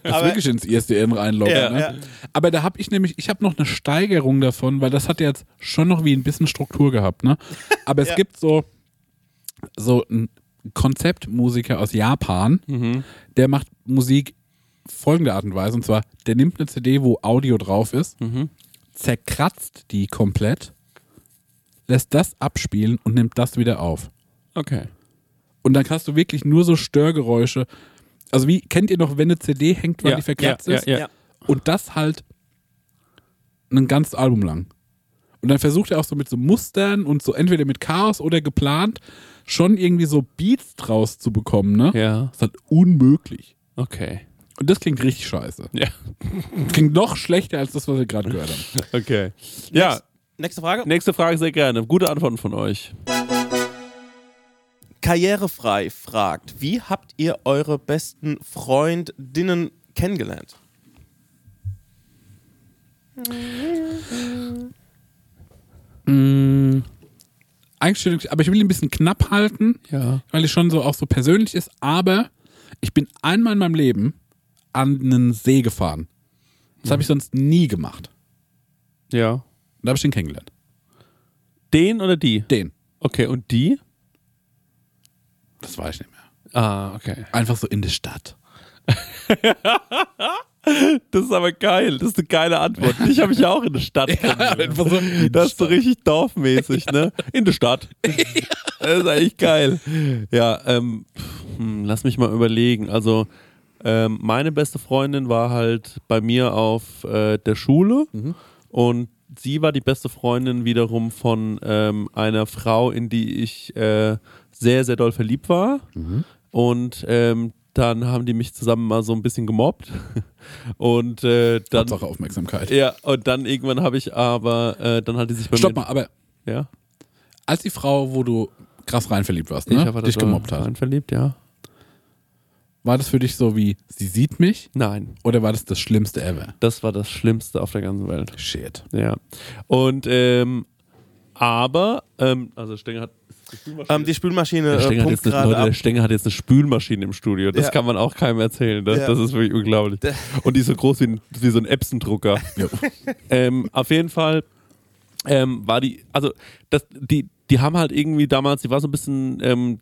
Aber wirklich ins ISDN reinloggen. Ja, ne? ja. Aber da habe ich nämlich, ich habe noch eine Steigerung davon, weil das hat jetzt schon noch wie ein bisschen Struktur gehabt, ne? Aber es Ja. gibt so, so einen Konzeptmusiker aus Japan, der macht Musik folgende Art und Weise. Und zwar, der nimmt eine CD, wo Audio drauf ist, zerkratzt die komplett, lässt das abspielen und nimmt das wieder auf. Okay. Und dann hast du wirklich nur so Störgeräusche. Also wie, kennt ihr noch, wenn eine CD hängt, weil die verkratzt ja, ist? ja, Ja. Und das halt ein ganzes Album lang. Und dann versucht er auch so mit so Mustern und so entweder mit Chaos oder geplant schon irgendwie so Beats draus zu bekommen, ne? Ja. Das ist halt unmöglich. Okay. Und das klingt richtig scheiße. Ja. <laughs> Klingt noch schlechter als das, was wir gerade gehört haben. Okay. Ja, nächste Frage. nächste Frage sehr gerne. Gute Antworten von euch. Karrierefrei fragt, wie habt ihr eure besten Freundinnen kennengelernt? Einstellung, aber ich will ihn ein bisschen knapp halten, Ja. weil es schon so auch so persönlich ist. Aber ich bin einmal in meinem Leben an einen See gefahren. Das habe ich sonst nie gemacht. Ja. Und da habe ich den kennengelernt. Den oder die? Den. Okay, und die? Das weiß ich nicht mehr. Ah, okay. Einfach so in der Stadt. <laughs> Das ist aber geil. Das ist eine geile Antwort. Ich habe mich ja auch in der Stadt <laughs> kennengelernt. einfach so Das ist so richtig dorfmäßig, ne? <laughs> In der Stadt. Das ist eigentlich geil. Ja, ähm, hm, lass mich mal überlegen. Also, ähm, meine beste Freundin war halt bei mir auf äh, der Schule und sie war die beste Freundin wiederum von ähm, einer Frau, in die ich äh, sehr, sehr doll verliebt war. Und ähm, dann haben die mich zusammen mal so ein bisschen gemobbt. <laughs> Und äh, dann. Hauptsache Aufmerksamkeit. Ja, und dann irgendwann habe ich aber, äh, dann hat die sich bei Stopp mir. mal, aber Ja, als die Frau, wo du krass rein verliebt warst, ich ne? habe dich gemobbt hat, Rein verliebt, ja. war das für dich so wie, sie sieht mich? Nein, Oder war das das Schlimmste ever? das war das Schlimmste auf der ganzen Welt. Shit. Ja. Und, ähm, aber, ähm, also Stenger hat. Die Spülmaschine, Ähm, die Spülmaschine der, äh, Stenger jetzt Leute, ab. der Stenger hat jetzt eine Spülmaschine im Studio. Das Ja. kann man auch keinem erzählen. Das, Ja. das ist wirklich unglaublich. Und die ist so groß wie, wie so ein Epson-Drucker. Ähm, auf jeden Fall ähm, war die, also das, die, die haben halt irgendwie damals, die war so ein bisschen, ähm,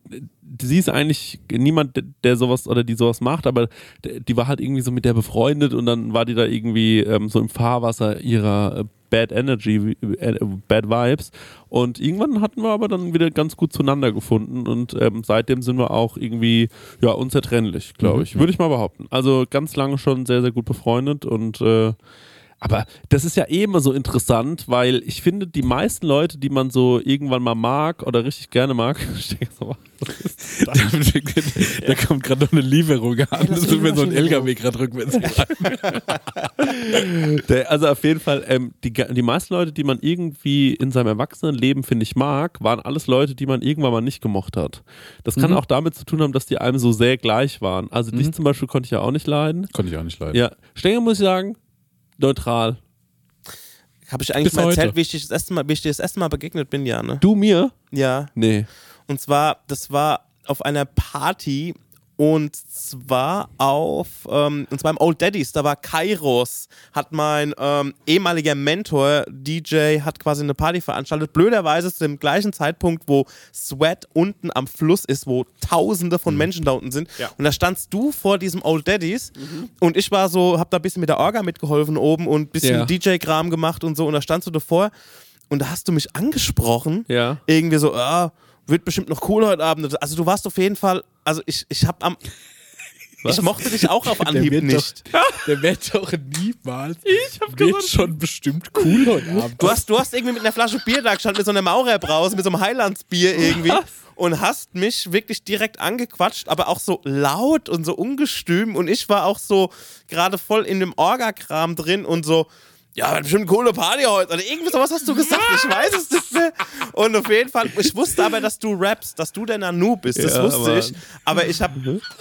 sie ist eigentlich niemand, der- sowas oder die sowas macht, aber die war halt irgendwie so mit der befreundet und dann war die da irgendwie ähm, so im Fahrwasser ihrer äh, Bad Energy, äh, Bad Vibes und irgendwann hatten wir aber dann wieder ganz gut zueinander gefunden und ähm, seitdem sind wir auch irgendwie, ja, unzertrennlich, glaube ich, würde ich mal behaupten. Also ganz lange schon sehr, sehr gut befreundet und äh, aber das ist ja eh immer so interessant, weil ich finde, die meisten Leute, die man so irgendwann mal mag oder richtig gerne mag, <laughs> sag <laughs> mal, da kommt gerade noch eine Lieferung an. Das tut mir so ein LKW gerade rückwärts. der, also auf jeden Fall, ähm, die, die meisten Leute, die man irgendwie in seinem Erwachsenenleben, finde ich, mag, waren alles Leute, die man irgendwann mal nicht gemocht hat. Das kann auch damit zu tun haben, dass die einem so sehr gleich waren. Also dich zum Beispiel konnte ich ja auch nicht leiden. Konnte ich auch nicht leiden. Ja, Stenger muss ich sagen, neutral. Habe ich eigentlich Bis mal erzählt, heute. wie ich, das erste mal, wie ich dir das erste Mal begegnet bin, ja, ne? Du mir? Ja. Nee. Und zwar, das war auf einer Party und zwar auf, ähm, und zwar im Old Daddies, da war Kairos, hat mein ähm, ehemaliger Mentor, DJ, hat quasi eine Party veranstaltet. Blöderweise zu dem gleichen Zeitpunkt, wo Sweat unten am Fluss ist, wo tausende von Menschen da unten sind. Und da standst du vor diesem Old Daddies und ich war so, hab da ein bisschen mit der Orga mitgeholfen oben und ein bisschen Ja. DJ-Kram gemacht und so und da standst du davor und da hast du mich angesprochen Ja. irgendwie so, ah, wird bestimmt noch cool heute Abend. Also du warst auf jeden Fall, also ich, ich hab am, ich mochte dich auch auf <laughs> Anhieb nicht. Doch, <laughs> der wird doch niemals. Ich hab wird schon bestimmt cool heute Abend. Du hast, du hast irgendwie mit einer Flasche Bier da gestanden, mit so einer Maurerbrause, mit so einem Highlandsbier irgendwie. Und hast mich wirklich direkt angequatscht, aber auch so laut und so ungestüm. Und ich war auch so gerade voll in dem Orga-Kram drin und so, ja, wird bestimmt eine coole Party heute. Oder irgendwie sowas hast du gesagt, ich weiß es nicht mehr. Und auf jeden Fall, ich wusste aber, dass du rappst, dass du der Nanu bist, das Ja, wusste aber- ich. Aber ich hab,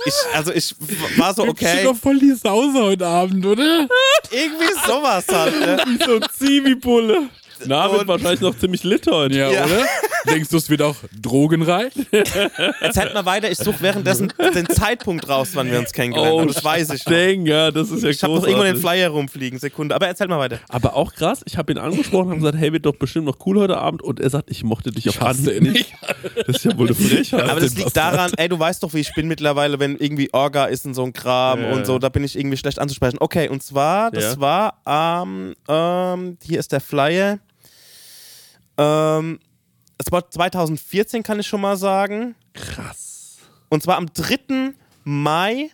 ich, also ich war so, Bist okay, du doch voll die Sause heute Abend, oder? irgendwie sowas halt. Ne? So ein Zivi-Bulle. Na, wird wahrscheinlich noch ziemlich lit heute. Ja, Ja. oder? <laughs> Denkst du, es wird auch drogenreich? <laughs> Erzählt mal weiter, ich suche währenddessen den Zeitpunkt raus, wann wir uns kennengelernt haben. Das weiß ich noch. Stenger, das ist ja Ich habe noch irgendwo den Flyer rumfliegen, Sekunde. Aber erzähl mal weiter. Aber auch krass, ich habe ihn angesprochen und gesagt, hey, wird doch bestimmt noch cool heute Abend. Und er sagt, ich mochte dich auf nicht. <laughs> Das ist ja wohl eine Frechheit. Aber das liegt daran, ey, du weißt doch, wie ich bin mittlerweile, wenn irgendwie Orga ist und so ein Kram Ja. und so, da bin ich irgendwie schlecht anzusprechen. Okay, und zwar, das Ja. war am, ähm, hier ist der Flyer. Ähm, es war 2014, kann ich schon mal sagen. Krass. Und zwar am 3. Mai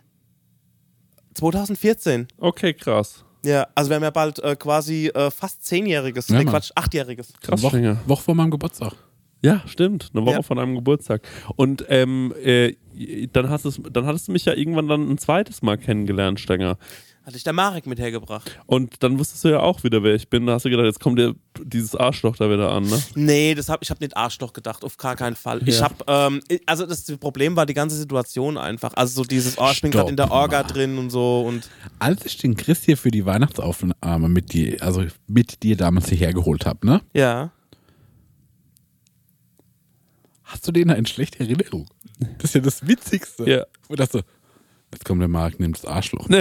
2014. Okay, krass. Ja, also wir haben ja bald äh, quasi äh, fast zehnjähriges, Ja, nee. Quatsch, achtjähriges. Krass, Woche, Stenger. Woche vor meinem Geburtstag. Ja, stimmt. Eine Woche Ja. von einem Geburtstag. Und ähm, äh, dann, hast es, dann hattest du mich ja irgendwann dann ein zweites Mal kennengelernt, Stenger. Hatte ich der Marek mit hergebracht. Und dann wusstest du ja auch wieder, wer ich bin. Da hast du gedacht, jetzt kommt dir dieses Arschloch da wieder an, ne? Nee, das hab, ich habe nicht Arschloch gedacht, auf gar keinen Fall. Ich Ja. habe, ähm, i- also das Problem war die ganze Situation einfach. Also so dieses, oh, ich bin gerade in der Orga mal. drin und so und Als ich den Chris hier für die Weihnachtsaufnahme mit dir, also mit dir damals hierher geholt habe, ne? ja. Hast du den in schlechter Erinnerung? Das ist ja das Witzigste. Ja. Wo das so, jetzt kommt der Marc, nimmt das Arschloch. <laughs>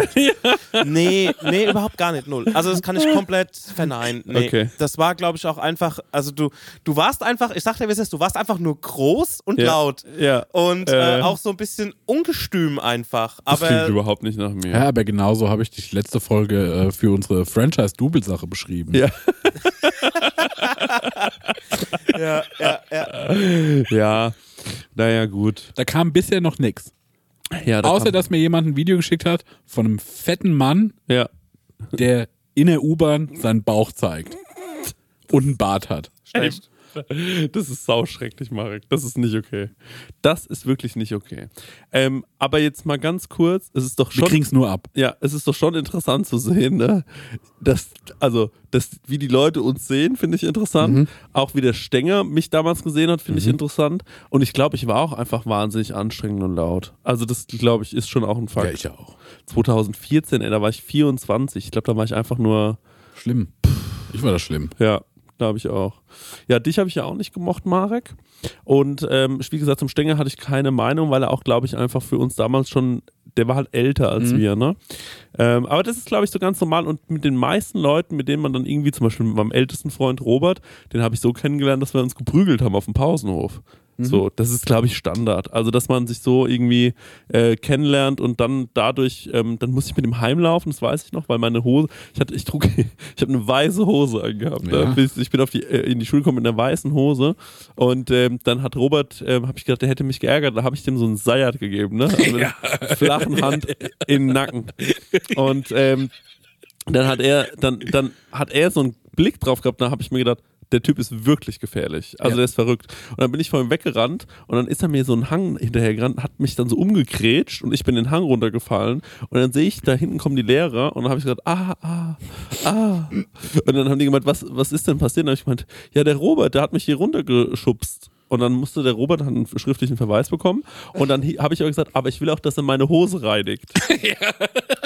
Nee, nee, überhaupt gar nicht null. Also das kann ich komplett verneinen. Nee. Okay. Das war, glaube ich, auch einfach, also du, du warst einfach, ich sagte, wie es ist, du warst einfach nur groß und Ja. laut. Ja. Und äh, Äh. auch so ein bisschen ungestüm einfach. Das klingt Aber überhaupt nicht nach mir. Ja, aber genauso habe ich die letzte Folge äh, für unsere Franchise-Double-Sache beschrieben. Ja. <laughs> ja, ja, ja. ja. Naja, gut. Da kam bisher noch nichts. Ja, da Außer, dass mir jemand ein Video geschickt hat von einem fetten Mann, Ja. der in der U-Bahn seinen Bauch zeigt. Und einen Bart hat. Echt? Das ist sauschrecklich, Marek. Das ist nicht okay. Das ist wirklich nicht okay. Ähm, aber jetzt mal ganz kurz, es ist doch Wir schon. kriegen es nur ab. Ja, es ist doch schon interessant zu sehen, ne? Dass, also, dass, wie die Leute uns sehen, finde ich interessant. Mhm. Auch wie der Stenger mich damals gesehen hat, finde ich interessant. Und ich glaube, ich war auch einfach wahnsinnig anstrengend und laut. Also, das, glaube ich, ist schon auch ein Fakt. Ja, ich auch. 2014, ey, da war ich 24. Ich glaube, da war ich einfach nur, Schlimm. Ich war das schlimm. ja, glaube ich auch. Ja, dich habe ich ja auch nicht gemocht, Marek. Und ähm, wie gesagt, zum Stenger hatte ich keine Meinung, weil er auch, glaube ich, einfach für uns damals schon, der war halt älter als wir, ne? Ähm, aber das ist, glaube ich, so ganz normal. Und mit den meisten Leuten, mit denen man dann irgendwie, zum Beispiel mit meinem ältesten Freund Robert, den habe ich so kennengelernt, dass wir uns geprügelt haben auf dem Pausenhof. So, das ist, glaube ich, Standard. Also, dass man sich so irgendwie äh, kennenlernt und dann dadurch, ähm, dann muss ich mit dem heimlaufen, das weiß ich noch, weil meine Hose, ich hatte, ich trug, <laughs> ich habe eine weiße Hose angehabt. Ja. Ne? Bis- Ich bin auf die, äh, in die Schule gekommen mit einer weißen Hose und ähm, dann hat Robert, ähm, habe ich gedacht, der hätte mich geärgert, da habe ich dem so einen Seiert gegeben, ne? Also <laughs> mit einer flachen Hand in den Nacken. Und ähm, dann hat er, dann, dann hat er so einen Blick drauf gehabt, da habe ich mir gedacht, der Typ ist wirklich gefährlich. Also Ja. der ist verrückt. Und dann bin ich vor ihm weggerannt und dann ist er mir so einen Hang hinterhergerannt, hat mich dann so umgekrätscht und ich bin den Hang runtergefallen. Und dann sehe ich, da hinten kommen die Lehrer und dann habe ich gesagt, ah, ah, ah. Und dann haben die gemeint, was, was ist denn passiert? Und dann habe ich gemeint, ja, der Robert, der hat mich hier runtergeschubst. Und dann musste der Robert einen schriftlichen Verweis bekommen. Und dann habe ich aber gesagt, aber ich will auch, dass er meine Hose reinigt. <laughs> <laughs>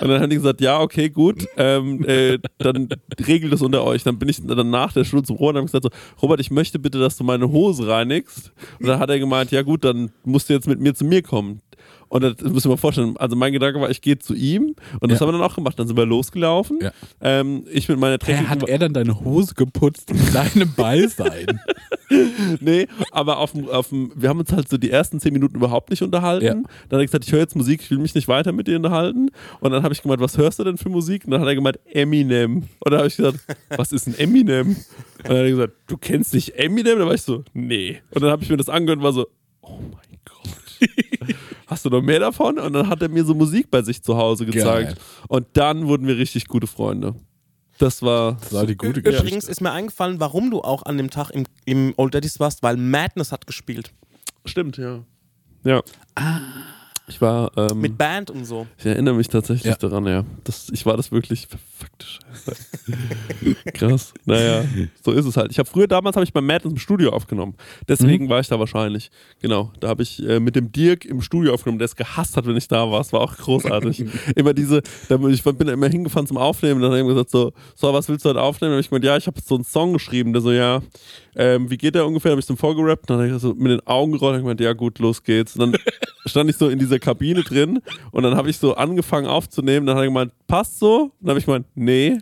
Und dann haben die gesagt, ja, okay, gut, ähm, äh, dann regelt das unter euch. Dann bin ich dann nach der Schule zum Robert und habe gesagt, so, Robert, ich möchte bitte, dass du meine Hose reinigst. Und dann hat er gemeint, ja gut, dann musst du jetzt mit mir zu mir kommen. Und das müsst ihr mal vorstellen, also mein Gedanke war, ich gehe zu ihm und das Ja. haben wir dann auch gemacht. Dann sind wir losgelaufen. Ja. Ähm, ich mit meiner dreckigen hat er dann deine Hose geputzt in deinem Beisein? <laughs> Nee, aber auf dem, auf dem, wir haben uns halt so die ersten zehn Minuten überhaupt nicht unterhalten. Ja. Dann hat er gesagt, ich höre jetzt Musik, ich will mich nicht weiter mit dir unterhalten. Und dann habe ich gemeint, was hörst du denn für Musik? Und dann hat er gemeint, Eminem. Und dann habe ich gesagt, <laughs> was ist ein Eminem? Und dann hat er gesagt, du kennst nicht Eminem? Da war ich so, nee. Und dann habe ich mir das angehört und war so, oh mein. Hast du noch mehr davon? Und dann hat er mir so Musik bei sich zu Hause gezeigt. Geil. Und dann wurden wir richtig gute Freunde. Das war. Das war die gute Geschichte. Übrigens ist mir eingefallen, warum du auch an dem Tag im, im Old Daddies warst, weil Madness hat gespielt. Stimmt, ja. Ja. Ich war, ähm, Mit Band und so. ich erinnere mich tatsächlich Ja. daran, ja. Das, ich war das wirklich verfuckte Scheiße. <laughs> Krass. Naja, so ist es halt. Ich habe früher, damals habe ich bei Matt im Studio aufgenommen. Deswegen war ich da wahrscheinlich. Genau, da habe ich äh, mit dem Dirk im Studio aufgenommen, der es gehasst hat, wenn ich da war. Es war auch großartig. <laughs> immer diese, da bin ich bin da immer hingefahren zum Aufnehmen und dann hat er ihm gesagt so, so, was willst du heute aufnehmen? Und hab ich gemeint, ja, ich habe so einen Song geschrieben, der so, ja, ähm, wie geht der ungefähr? Habe ich so vorgerappt, dann habe ich so mit den Augen gerollt und gemeint, ja gut, los geht's. Und dann <laughs> stand ich so in dieser Kabine drin und dann habe ich so angefangen aufzunehmen, dann hat er gemeint, passt so? Dann habe ich gemeint, nee,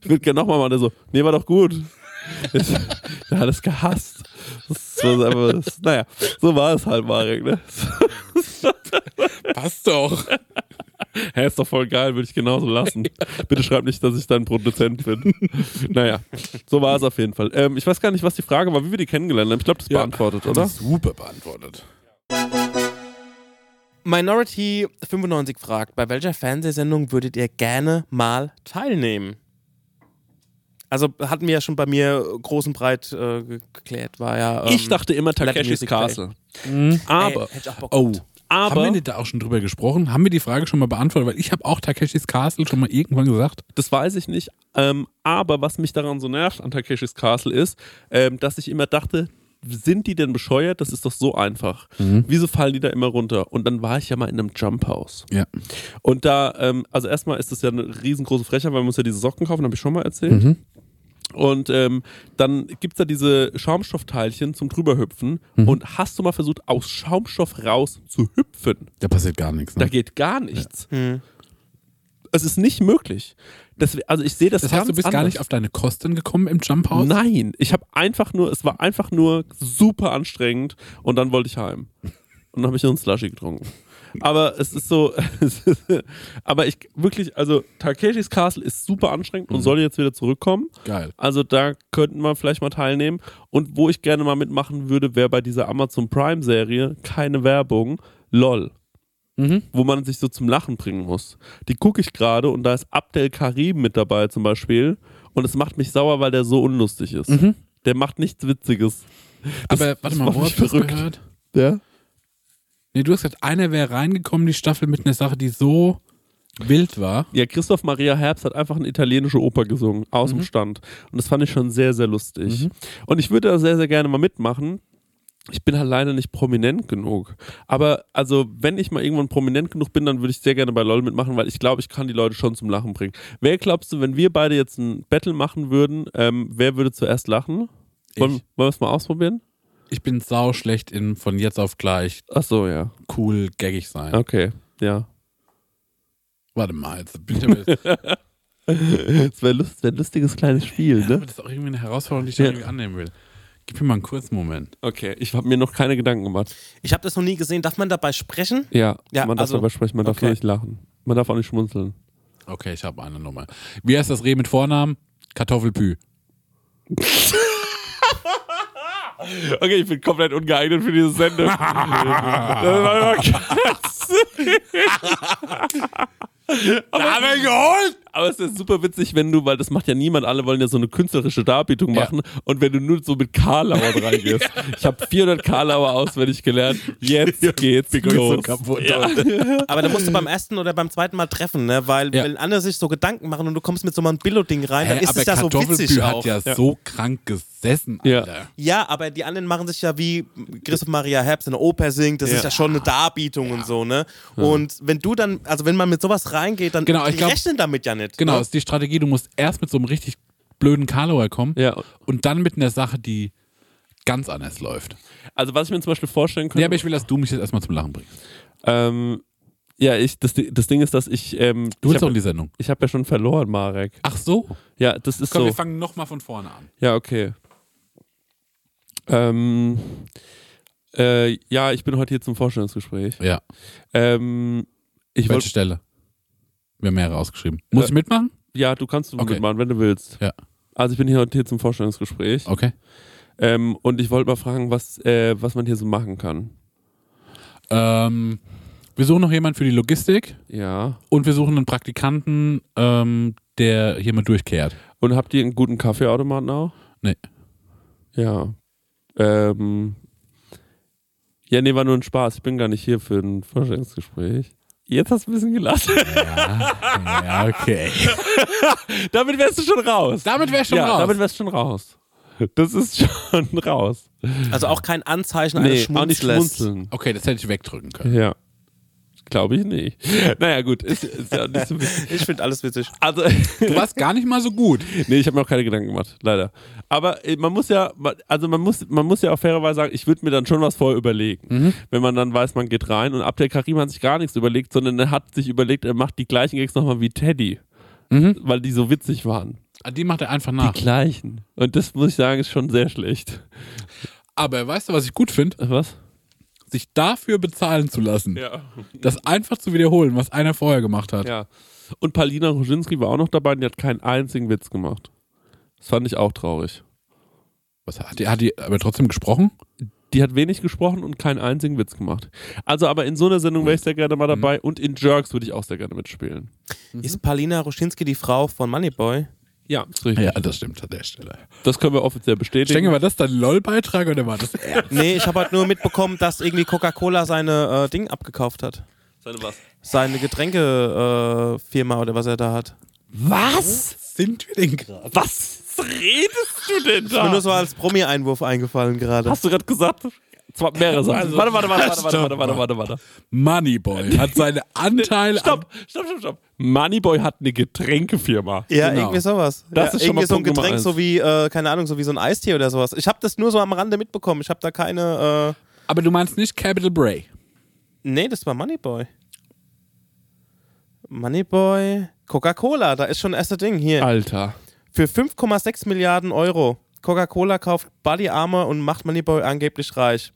ich würde gerne nochmal machen. Der so, nee, war doch gut. Ich, der hat es gehasst. Das war einfach, das, naja, so war es halt, Marek, ne? Passt doch. <laughs> Hä, ist doch voll geil, würde ich genauso lassen. Bitte schreib nicht, dass ich dein Produzent bin. naja, so war es auf jeden Fall. Ähm, ich weiß gar nicht, was die Frage war, wie wir die kennengelernt haben. Ich glaube, das Ja. beantwortet, oder? Super beantwortet. Minority 95 fragt, bei welcher Fernsehsendung würdet ihr gerne mal teilnehmen? Also hatten wir ja schon bei mir groß und breit äh, ge- geklärt, war ja. Ähm, ich dachte immer Takeshis. Castle. ey, Aber, Bock Oh. gehabt. Haben wir aber, nicht da auch schon drüber gesprochen? Haben wir die Frage schon mal beantwortet? Weil ich habe auch Takeshis Castle schon mal irgendwann gesagt. das weiß ich nicht. Ähm, aber was mich daran so nervt an Takeshis Castle ist, ähm, dass ich immer dachte, sind die denn bescheuert? Das ist doch so einfach. Wieso fallen die da immer runter? Und dann war ich ja mal in einem Jump House. Ja. Und da, ähm, also erstmal ist das ja eine riesengroße Frechheit, weil man muss ja diese Socken kaufen, habe ich schon mal erzählt. Mhm. Und ähm, dann gibt es da diese Schaumstoffteilchen zum drüberhüpfen. Mhm. Und hast du mal versucht, aus Schaumstoff raus zu hüpfen? Da passiert gar nichts. Da Ne? geht gar nichts. Hm. Es ist nicht möglich. Das, also ich sehe das, Das heißt, du bist gar anders. nicht auf deine Kosten gekommen im Jump House? Nein, ich habe einfach nur, es war einfach nur super anstrengend und dann wollte ich heim. Und dann habe ich einen Slushy getrunken. Aber es ist so, <laughs> es ist, aber ich wirklich, also Takeshis Castle ist super anstrengend und soll jetzt wieder zurückkommen. Geil. Also da könnten wir vielleicht mal teilnehmen. Und wo ich gerne mal mitmachen würde, wäre bei dieser Amazon Prime Serie keine Werbung, LOL. Mhm. Wo man sich so zum Lachen bringen muss. Die gucke ich gerade und da ist Abdel Karim mit dabei zum Beispiel. Und es macht mich sauer, weil der so unlustig ist. Mhm. Der macht nichts Witziges. Das- Aber warte mal, wo hast du das gehört? Ja? Nee, du hast gesagt, einer wäre reingekommen, die Staffel mit einer Sache, die so wild war. Ja, Christoph Maria Herbst hat einfach eine italienische Oper gesungen, aus dem Stand. Und das fand ich schon sehr, sehr lustig. Und ich würde da sehr, sehr gerne mal mitmachen. Ich bin halt leider nicht prominent genug. Aber also, wenn ich mal irgendwann prominent genug bin, dann würde ich sehr gerne bei LOL mitmachen, weil ich glaube, ich kann die Leute schon zum Lachen bringen. Wer glaubst du, wenn wir beide jetzt ein Battle machen würden, ähm, wer würde zuerst lachen? Wollen, Ich. wollen wir es mal ausprobieren? Ich bin sau schlecht in von jetzt auf gleich Ach so, ja. cool, gaggig sein. Okay, ja. Warte mal, jetzt bin ich aber jetzt, <laughs> Es wäre lust, wär ein lustiges kleines Spiel, aber ne? das ist auch irgendwie eine Herausforderung, die ich Ja. irgendwie annehmen will. Gib mir mal einen kurzen Moment. Okay, ich habe mir noch keine Gedanken gemacht. Ich habe das noch nie gesehen. Darf man dabei sprechen? Ja, Ja, man darf also- darüber sprechen, man darf okay. nicht lachen. Man darf auch nicht schmunzeln. Okay, ich habe eine Nummer. Wie heißt das Reh mit Vornamen? Kartoffelpü. <laughs> Okay, ich bin komplett ungeeignet für diese Sendung. <laughs> das war <laughs> krass. aber, geholt! Aber es ist super witzig, wenn du, weil das macht ja niemand, alle wollen ja so eine künstlerische Darbietung Ja. machen und wenn du nur so mit Karlauer reingehst. <laughs> Ich habe 400 Karlauer auswendig gelernt, jetzt geht's los. ja. <laughs> Aber da musst du beim ersten oder beim zweiten Mal treffen, ne? Weil Ja. wenn andere sich so Gedanken machen und du kommst mit so einem Billo-Ding rein, dann Hä, ist aber es ja so witzig hat auch. ja, so krank gesessen, Ja. Alter. Ja, aber die anderen machen sich ja wie Christoph Maria Herbst in der Oper singt, das Ja. ist ja schon eine Darbietung und so, ne? Und wenn du dann, also wenn man mit sowas reingeht, dann Genau, ich die glaub- rechnen damit ja nicht. Genau, ne? ist die Strategie, du musst erst mit so einem richtig blöden Karlauer kommen ja, und dann mit einer Sache, die ganz anders läuft. also was ich mir zum Beispiel vorstellen könnte. Nee, aber ich will, dass du mich jetzt erstmal zum Lachen bringst. ähm, ja, ich, das, das Ding ist, dass ich, ähm, Du ich willst auch in habe die Sendung. ich hab ja schon verloren, Marek. Ach so. Ja, das ist Komm, so. wir fangen nochmal von vorne an. Ja, okay. Ähm, äh, ja, ich bin heute hier zum Vorstellungsgespräch. Ja. Ähm, ich Welche wollte, Stelle? Wir haben mehrere ausgeschrieben. Muss Äh, ich mitmachen? ja, du kannst Okay. mitmachen, wenn du willst. Ja. Also ich bin hier heute hier zum Vorstellungsgespräch Okay. ähm, und ich wollte mal fragen, was, äh, was man hier so machen kann. Ähm, wir suchen noch jemanden für die Logistik Ja. und wir suchen einen Praktikanten, ähm, der hier mal durchkehrt. Und habt ihr einen guten Kaffeeautomaten auch? Nee. Ja. Ähm, Ja, nee, war nur ein Spaß. Ich bin gar nicht hier für ein Vorstellungsgespräch. Jetzt hast du ein bisschen gelacht. Ja, okay. <laughs> damit wärst du schon raus. Damit wär schon ja, raus. Damit wärst du schon raus. Das ist schon raus. Also auch kein Anzeichen eines Nee, auch nicht schmunzeln. Okay, das hätte ich wegdrücken können. Ja. Glaube ich nicht. <laughs> Naja, gut. Ist, ist ja nicht so. Ich finde alles witzig. Also, Du warst <laughs> gar nicht mal so gut. nee, ich habe mir auch keine Gedanken gemacht, leider. Aber äh, man muss ja, also man muss, man muss ja auch fairerweise sagen, ich würde mir dann schon was vorher überlegen. Wenn man dann weiß, man geht rein und Abdel Karim hat sich gar nichts überlegt, sondern er hat sich überlegt, er macht die gleichen Gags nochmal wie Teddy. Weil die so witzig waren. Ah, Die macht er einfach Die nach. gleichen. Und das muss ich sagen, ist schon sehr schlecht. Aber weißt du, was ich gut finde? Was? Sich dafür bezahlen zu lassen. Ja. Das einfach zu wiederholen, was einer vorher gemacht hat. Ja. Und Palina Roginski war auch noch dabei und die hat keinen einzigen Witz gemacht. Das fand ich auch traurig. Was hat die, hat die aber trotzdem gesprochen? Die hat wenig gesprochen und keinen einzigen Witz gemacht. Also, aber in so einer Sendung wäre ich sehr gerne mal dabei und in Jerks würde ich auch sehr gerne mitspielen. Ist Paulina Ruschinski die Frau von Moneyboy? Ja, ist richtig. Ja, das stimmt an der Stelle. Das können wir offiziell bestätigen. Denke, war das dein LOL-Beitrag oder war das er? Nee, ich habe halt nur mitbekommen, dass irgendwie Coca-Cola seine äh, Ding abgekauft hat. Seine was? Seine Getränkefirma äh, Firma oder was er da hat. Was? Sind wir denn gerade? Was redest du denn Ist mir nur da? so als Promi-Einwurf eingefallen gerade. Hast du gerade gesagt? Zwar mehrere Sachen. Also- warte, warte, warte, warte, warte, warte, warte, warte, warte. Moneyboy hat seine <laughs> Anteile. Stopp, stopp, stopp, stopp. Moneyboy hat eine Getränkefirma. Ja, Genau. irgendwie sowas. Das ja, ist schon mal irgendwie so ein Punkt Getränk, so wie, äh, keine Ahnung, so wie so ein Eistee oder sowas. Ich habe das nur so am Rande mitbekommen. Ich habe da keine. Äh, Aber du meinst nicht Capital Bray. nee, das war Moneyboy. Moneyboy. Coca-Cola, da ist schon das erste Ding hier. Alter. Für 5,6 Milliarden Euro. Coca-Cola kauft Body Armor und macht Moneyboy angeblich reich.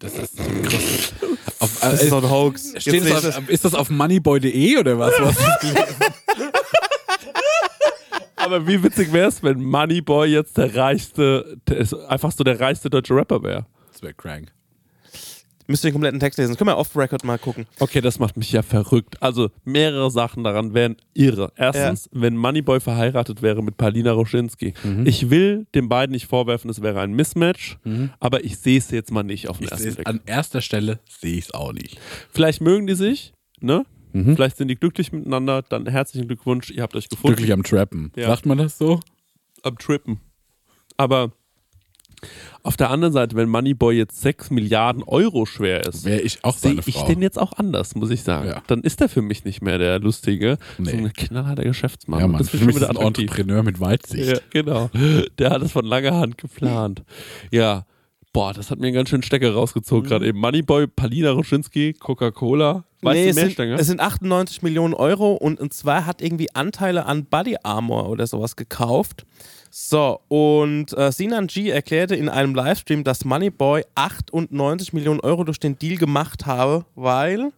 Das ist so krass. Auf, Das ist so ein Hoax. steht Jetzt das ist auf, ist das auf moneyboy.de oder was? was? <laughs> Aber wie witzig wäre es, wenn Moneyboy jetzt der reichste, der ist einfach so der reichste deutsche Rapper wäre? Das wäre crank. Müsst ihr den kompletten Text lesen. Können wir off-Record mal gucken. Okay, das macht mich ja verrückt. Also mehrere Sachen daran wären irre. Erstens, wenn Moneyboy verheiratet wäre mit Paulina Roschinski. Mhm. Ich will den beiden nicht vorwerfen, es wäre ein Mismatch, aber ich sehe es jetzt mal nicht auf den Ich ersten Blick. an erster Stelle sehe ich es auch nicht. Vielleicht mögen die sich, ne? Mhm. Vielleicht sind die glücklich miteinander. Dann herzlichen Glückwunsch, ihr habt euch gefunden. Glücklich am Trappen. Ja. Sagt man das so? am Trippen. Aber auf der anderen Seite, wenn Moneyboy jetzt 6 Milliarden Euro schwer ist, Wäre ich auch sehe ich den jetzt auch anders, muss ich sagen. Ja. Dann ist er für mich nicht mehr der lustige, Nee. so ein knallharter Geschäftsmann. ja, Mann. das Für ist schon mich ist wieder ein attraktiv. Entrepreneur mit Weitsicht. Ja, genau. Der hat es von langer Hand geplant. Ja, boah, das hat mir einen ganz schönen Stecker rausgezogen gerade eben. Moneyboy, Palina Roschinski, Coca-Cola. Weißt nee, du es mehr, sind, Stenger? es sind 98 Millionen Euro und, und zwar hat irgendwie Anteile an Body Armor oder sowas gekauft. So, und äh, Sinan G erklärte in einem Livestream, dass Moneyboy 98 Millionen Euro durch den Deal gemacht habe, weil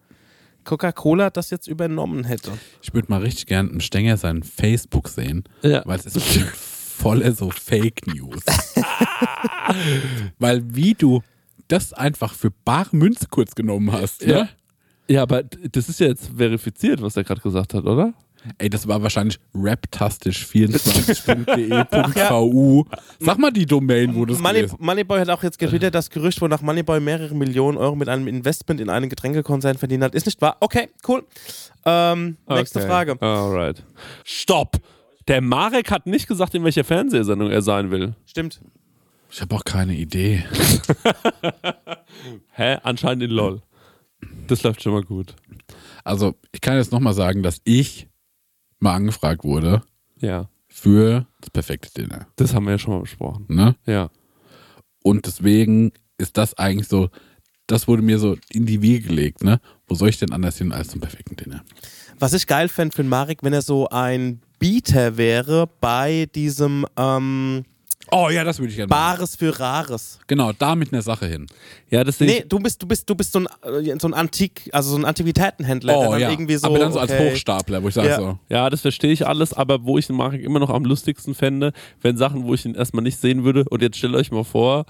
Coca-Cola das jetzt übernommen hätte. Ich würde mal richtig gern im Stenger sein Facebook sehen, Ja. weil es ist voller so Fake News. <laughs> weil wie du das einfach für bare Münze kurz genommen hast, ne? Ja. Ja, aber das ist ja jetzt verifiziert, was er gerade gesagt hat, oder? Ey, das war wahrscheinlich raptastisch24.de.vu. Sag mal die Domain, wo das Money, Moneyboy hat auch jetzt getwittert, das Gerücht, wonach Moneyboy mehrere Millionen Euro mit einem Investment in einen Getränkekonzern verdient hat, ist nicht wahr. Okay, cool. Ähm, nächste Okay. Frage. Alright. Stopp! Der Marek hat nicht gesagt, in welcher Fernsehsendung er sein will. Stimmt. Ich habe auch keine Idee. <laughs> Hä? Anscheinend in LOL. Das läuft schon mal gut. Also, ich kann jetzt nochmal sagen, dass ich mal angefragt wurde Ja. für das perfekte Dinner. Das haben wir ja schon mal besprochen. Ne? Ja. Und deswegen ist das eigentlich so, das wurde mir so in die Wiege gelegt, ne? Wo soll ich denn anders hin als zum perfekten Dinner? Was ich geil fände für den Marek, wenn er so ein Bieter wäre bei diesem ähm, Oh ja, das würde ich gerne machen. Bares für Rares. Genau, da mit einer Sache hin. Ja, das Nee, du bist, du bist, du bist so ein, äh, so ein Antik, also so ein Antiquitätenhändler, der Oh dann ja, irgendwie so. aber dann so als okay. Hochstapler, wo ich sage Ja. so, Ja, das verstehe ich alles, aber wo ich den Marek immer noch am lustigsten fände, wenn Sachen, wo ich ihn erstmal nicht sehen würde, und jetzt stellt euch mal vor,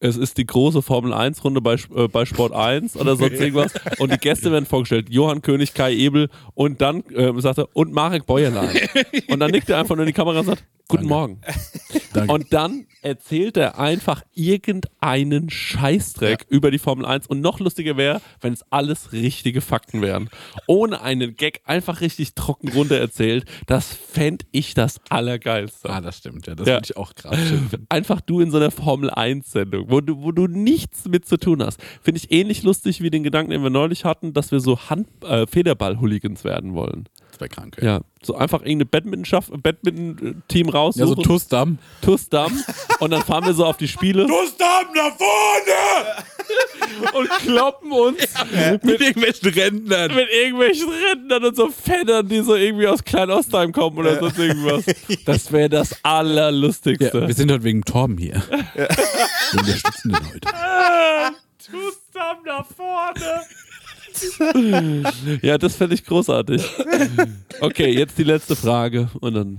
es ist die große Formel 1 Runde bei, äh, bei Sport 1 oder sonst irgendwas und die Gäste werden vorgestellt, Johann König, Kai Ebel und dann äh, sagt er, und Marek Bäuerlein. <laughs> Und dann nickt er einfach nur in die Kamera und sagt, Guten Danke. Morgen. Danke. Und dann erzählt er einfach irgendeinen Scheißdreck über die Formel 1. Und noch lustiger wäre, wenn es alles richtige Fakten wären. Ohne einen Gag einfach richtig trocken runter erzählt. Das fände ich das Allergeilste. ah, das stimmt, ja. Das Ja. würde ich auch finden. Einfach du in so einer Formel 1-Sendung, wo du, wo du nichts mit zu tun hast. Finde ich ähnlich lustig wie den Gedanken, den wir neulich hatten, dass wir so Hand, äh, Federball-Hooligans werden wollen. Wäre krank. Ja, so einfach irgendeine Badminton-Schaff- Badminton-Team Ja, raussuchen. so Tussdamm. Tussdamm und dann fahren wir so auf die Spiele Gustav nach vorne! <laughs> und kloppen uns Mit irgendwelchen Rentnern. mit irgendwelchen Rentnern und so Fennern, die so irgendwie aus Kleinostheim kommen oder sonst irgendwas. <laughs> Das wäre das Ja, Allerlustigste. wir sind heute wegen Torben hier. Wir unterstützen den heute. <laughs> Tussdamm nach vorne. <laughs> ja, das fände ich großartig. Okay, jetzt die letzte Frage und dann.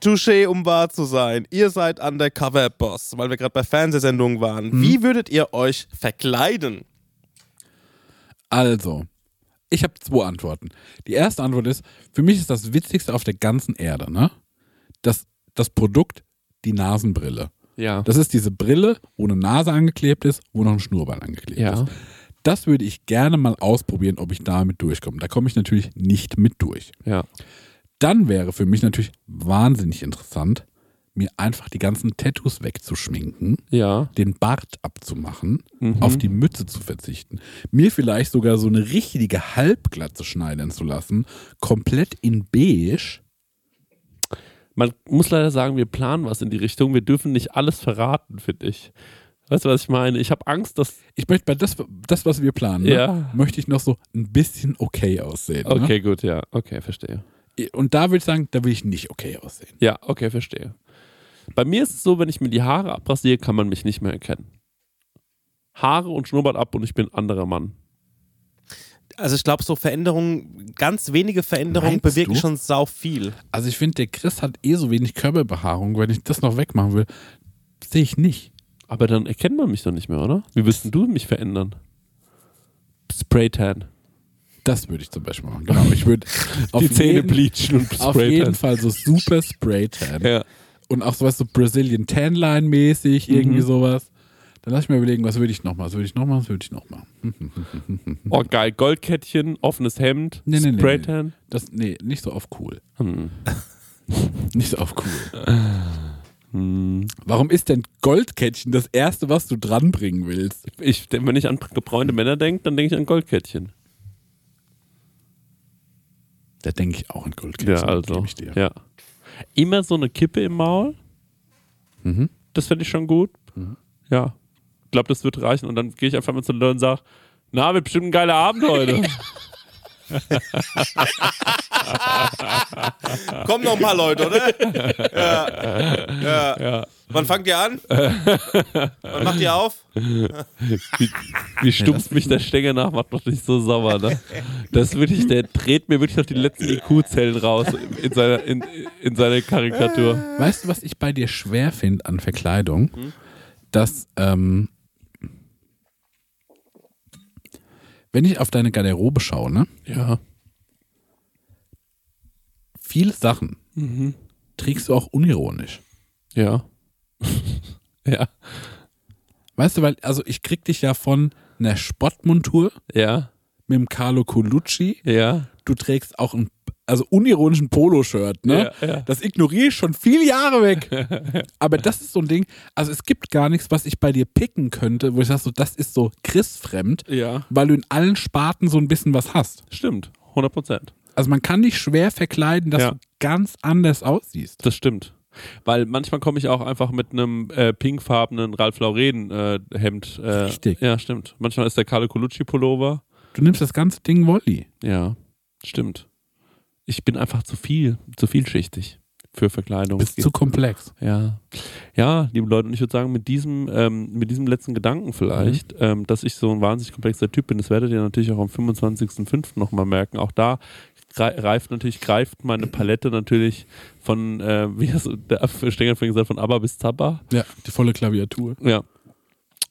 Touché, um wahr zu sein. Ihr seid Undercover-Boss, weil wir gerade bei Fernsehsendungen waren. Wie würdet ihr euch verkleiden? Also, ich habe zwei Antworten. Die erste Antwort ist, für mich ist das Witzigste auf der ganzen Erde, ne? Das, das Produkt, die Nasenbrille. Ja. Das ist diese Brille, wo eine Nase angeklebt ist, wo noch ein Schnurrbart angeklebt Ja. ist. Das würde ich gerne mal ausprobieren, ob ich damit durchkomme. Da komme ich natürlich nicht mit durch. Ja. Dann wäre für mich natürlich wahnsinnig interessant, mir einfach die ganzen Tattoos wegzuschminken, Ja. den Bart abzumachen, Mhm. auf die Mütze zu verzichten, mir vielleicht sogar so eine richtige Halbglatze schneiden zu lassen, komplett in beige. Man muss leider sagen, wir planen was in die Richtung. Wir dürfen nicht alles verraten, finde ich. Weißt du, was ich meine? Ich habe Angst, dass. Ich möchte bei das, das was wir planen, ne, Ja. möchte ich noch so ein bisschen okay aussehen. Okay, gut, ja. Okay, verstehe. Ne? Und da würde ich sagen, da will ich nicht okay aussehen. Ja, okay, verstehe. Bei mir ist es so, wenn ich mir die Haare abrasiere, kann man mich nicht mehr erkennen. Haare und Schnurrbart ab und ich bin ein anderer Mann. Also ich glaube, so Veränderungen, ganz wenige Veränderungen Meinst bewirken du? schon sau viel. Also ich finde, der Chris hat eh so wenig Körperbehaarung. Wenn ich das noch wegmachen will, sehe ich nicht. Aber dann erkennt man mich doch nicht mehr, oder? Wie denn du mich verändern? Spraytan. Das würde ich zum Beispiel machen. Genau. Ich würde <laughs> auf, Die Zähne jeden, bleachen und auf Spraytan. jeden Fall so super Spraytan. Ja. Und auch sowas so Brazilian Tanline mäßig, irgendwie Mhm. sowas. Dann lass ich mir überlegen, was würde ich noch mal? Was würde ich noch mal? Was würde ich noch mal? <laughs> Hm. Oh, geil. Goldkettchen, offenes Hemd, Nee, nee, nee, Spraytan. Das, nee, nicht so auf cool. Hm. <laughs> Nicht so auf cool. Warum ist denn Goldkettchen das erste, was du dranbringen willst? Ich, wenn ich an gebräunte Männer denke, dann denke ich an Goldkettchen. Da denke ich auch an Goldkettchen. Ja, also. gebe Ich dir. Ja. Immer so eine Kippe im Maul. Mhm. Das fände ich schon gut. Ja. Ich glaube, das wird reichen. Und dann gehe ich einfach mal zu den Leuten und sage, na, wird bestimmt ein geiler Abend heute. <laughs> <laughs> Kommen noch ein paar Leute, oder? Ja. ja. ja. Wann fangt ihr an? Wann macht ihr auf? Wie, wie stumpft mich der Stänger nach, macht doch nicht so sauer, ne? Das ist wirklich, der dreht mir wirklich noch die letzten IQ-Zellen raus in seiner, in, in seiner Karikatur. Weißt du, was ich bei dir schwer finde an Verkleidung? Dass, ähm, wenn ich auf deine Garderobe schaue, ne, Ja. viele Sachen trägst du auch unironisch. Ja. <laughs> ja. Weißt du, weil, also ich krieg dich ja von einer Sportmontur Ja. mit dem Carlo Colucci. Ja. Du trägst auch ein, also unironischen Poloshirt, ne? Ja, ja. Das ignoriere ich schon viele Jahre weg. <laughs> Aber das ist so ein Ding, also es gibt gar nichts, was ich bei dir picken könnte, wo ich sage, so, das ist so Chris-fremd, Ja. weil du in allen Sparten so ein bisschen was hast. Stimmt. 100 Prozent. Also man kann dich schwer verkleiden, dass du ganz anders aussiehst. Das stimmt. Weil manchmal komme ich auch einfach mit einem äh, pinkfarbenen Ralph Lauren äh, Hemd. Äh, Richtig. Ja, stimmt. Manchmal ist der Carlo Colucci Pullover. Du nimmst das ganze Ding Wolli. Ja, stimmt. Ich bin einfach zu viel, zu vielschichtig für Verkleidung. Bist zu komplex. Ja, ja, liebe Leute, und ich würde sagen, mit diesem, ähm, mit diesem letzten Gedanken vielleicht, ähm, dass ich so ein wahnsinnig komplexer Typ bin, das werdet ihr natürlich auch am 25.05. nochmal merken. Auch da grei- reift natürlich, greift meine Palette natürlich von, äh, wie hast du der Stenger vorhin gesagt, von ABBA bis Zappa. Ja, die volle Klaviatur. Ja.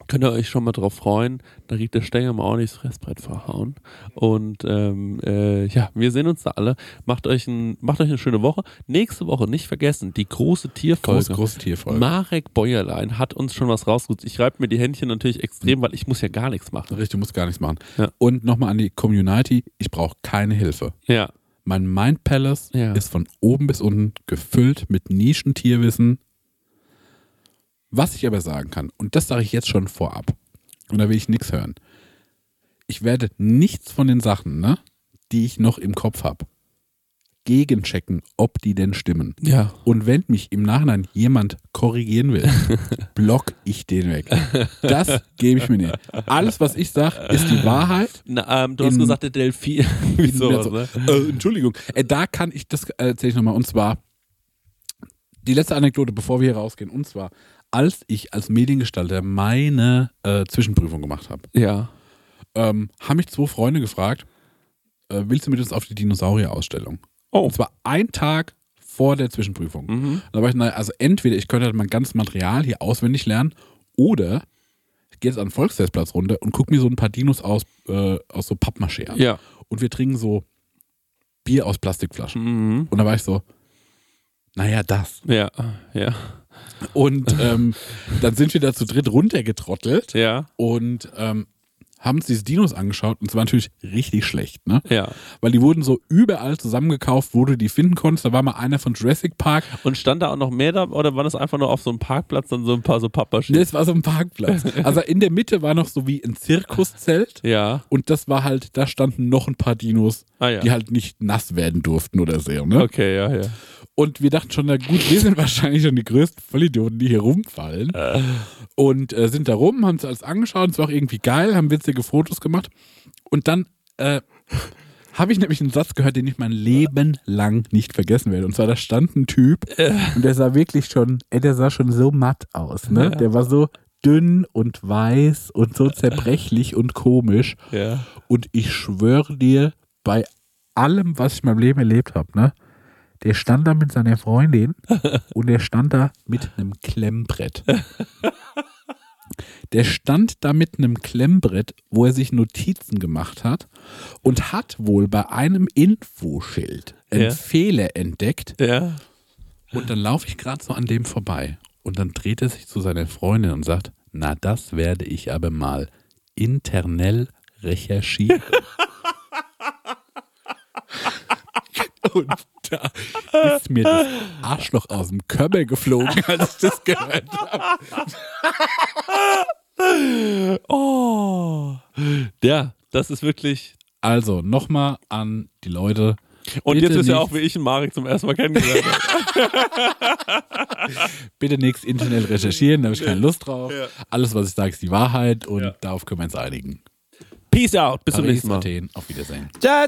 Könnt ihr euch schon mal drauf freuen. Da kriegt der Stenger mal ordentlich das Fressbrett verhauen. Und ähm, äh, ja, wir sehen uns da alle. Macht euch, ein, macht euch eine schöne Woche. Nächste Woche nicht vergessen, die große Tierfolge. Groß, große Tierfolge. Marek Bäuerlein hat uns schon was rausgesucht. Ich reibe mir die Händchen natürlich extrem, weil ich muss ja gar nichts machen. Richtig, du musst gar nichts machen. Ja. Und nochmal an die Community, ich brauche keine Hilfe. Ja, Mein Mind Palace Ja. ist von oben bis unten gefüllt mit Nischentierwissen. Was ich aber sagen kann, und das sage ich jetzt schon vorab, und da will ich nichts hören. Ich werde nichts von den Sachen, ne, die ich noch im Kopf habe, gegenchecken, ob die denn stimmen. ja. Und wenn mich im Nachhinein jemand korrigieren will, <laughs> block ich den weg. Das gebe ich mir nicht. Alles, was ich sage, ist die Wahrheit. Na, ähm, du hast In- gesagt, der Delfin. Sowas, so, ne? äh, Entschuldigung. Äh, da kann ich, das erzähle ich nochmal. Und zwar, die letzte Anekdote, bevor wir hier rausgehen. Und zwar, als ich als Mediengestalter meine äh, Zwischenprüfung gemacht habe, Ja. ähm, haben mich zwei Freunde gefragt, äh, willst du mit uns auf die Dinosaurier-Ausstellung? Oh. Und zwar ein Tag vor der Zwischenprüfung. Mhm. Da war ich, naja, also entweder ich könnte halt mein ganzes Material hier auswendig lernen oder ich gehe jetzt an den Volksfestplatz runter und gucke mir so ein paar Dinos aus, äh, aus so Pappmaché an. Ja. Und wir trinken so Bier aus Plastikflaschen. Mhm. Und da war ich so, naja, das. Ja. Ja. Und ähm, dann sind wir da zu dritt runtergetrottelt Ja. und ähm, haben uns diese Dinos angeschaut und es war natürlich richtig schlecht, ne? Ja. Weil die wurden so überall zusammengekauft, wo du die finden konntest. Da war mal einer von Jurassic Park. Und stand da auch noch mehr da oder war das einfach nur auf so einem Parkplatz dann so ein paar so Pappmaschinen? Nee, es war so ein Parkplatz. <laughs> Also in der Mitte war noch so wie ein Zirkuszelt. Ja. Und das war halt, da standen noch ein paar Dinos, Ah ja. die halt nicht nass werden durften oder so. Ne? Okay, ja, ja. Und wir dachten schon, na gut, wir sind <laughs> wahrscheinlich schon die größten Vollidioten, die hier rumfallen. Und äh, sind da rum, haben uns alles angeschaut, es war auch irgendwie geil, haben witzige Fotos gemacht. Und dann äh, habe ich nämlich einen Satz gehört, den ich mein Leben lang nicht vergessen werde. Und zwar, da stand ein Typ und der sah wirklich schon, ey, der sah schon so matt aus. Ne? Der war so dünn und weiß und so zerbrechlich und komisch. Ja. Und ich schwöre dir, bei allem, was ich in meinem Leben erlebt habe, ne, der stand da mit seiner Freundin <laughs> und der stand da mit einem Klemmbrett. <laughs> Der stand da mit einem Klemmbrett, wo er sich Notizen gemacht hat und hat wohl bei einem Infoschild einen Ja. Fehler entdeckt. Ja. Und dann laufe ich gerade so an dem vorbei. Und dann dreht er sich zu seiner Freundin und sagt, na, das werde ich aber mal internell recherchieren. <laughs> und da ist mir das Arschloch aus dem Körper geflogen, als ich das gehört habe. Oh. Ja, das ist wirklich. Also, nochmal an die Leute. Und Bitte jetzt ist ja auch, wie ich und Marek zum ersten Mal kennengelernt habe. <laughs> Bitte nichts internell recherchieren, da habe ich keine Lust drauf. Alles, was ich sage, ist die Wahrheit und Ja. darauf können wir uns einigen. Peace out. Bis zum Paris, nächsten Mal. Athen, auf Wiedersehen. Ciao.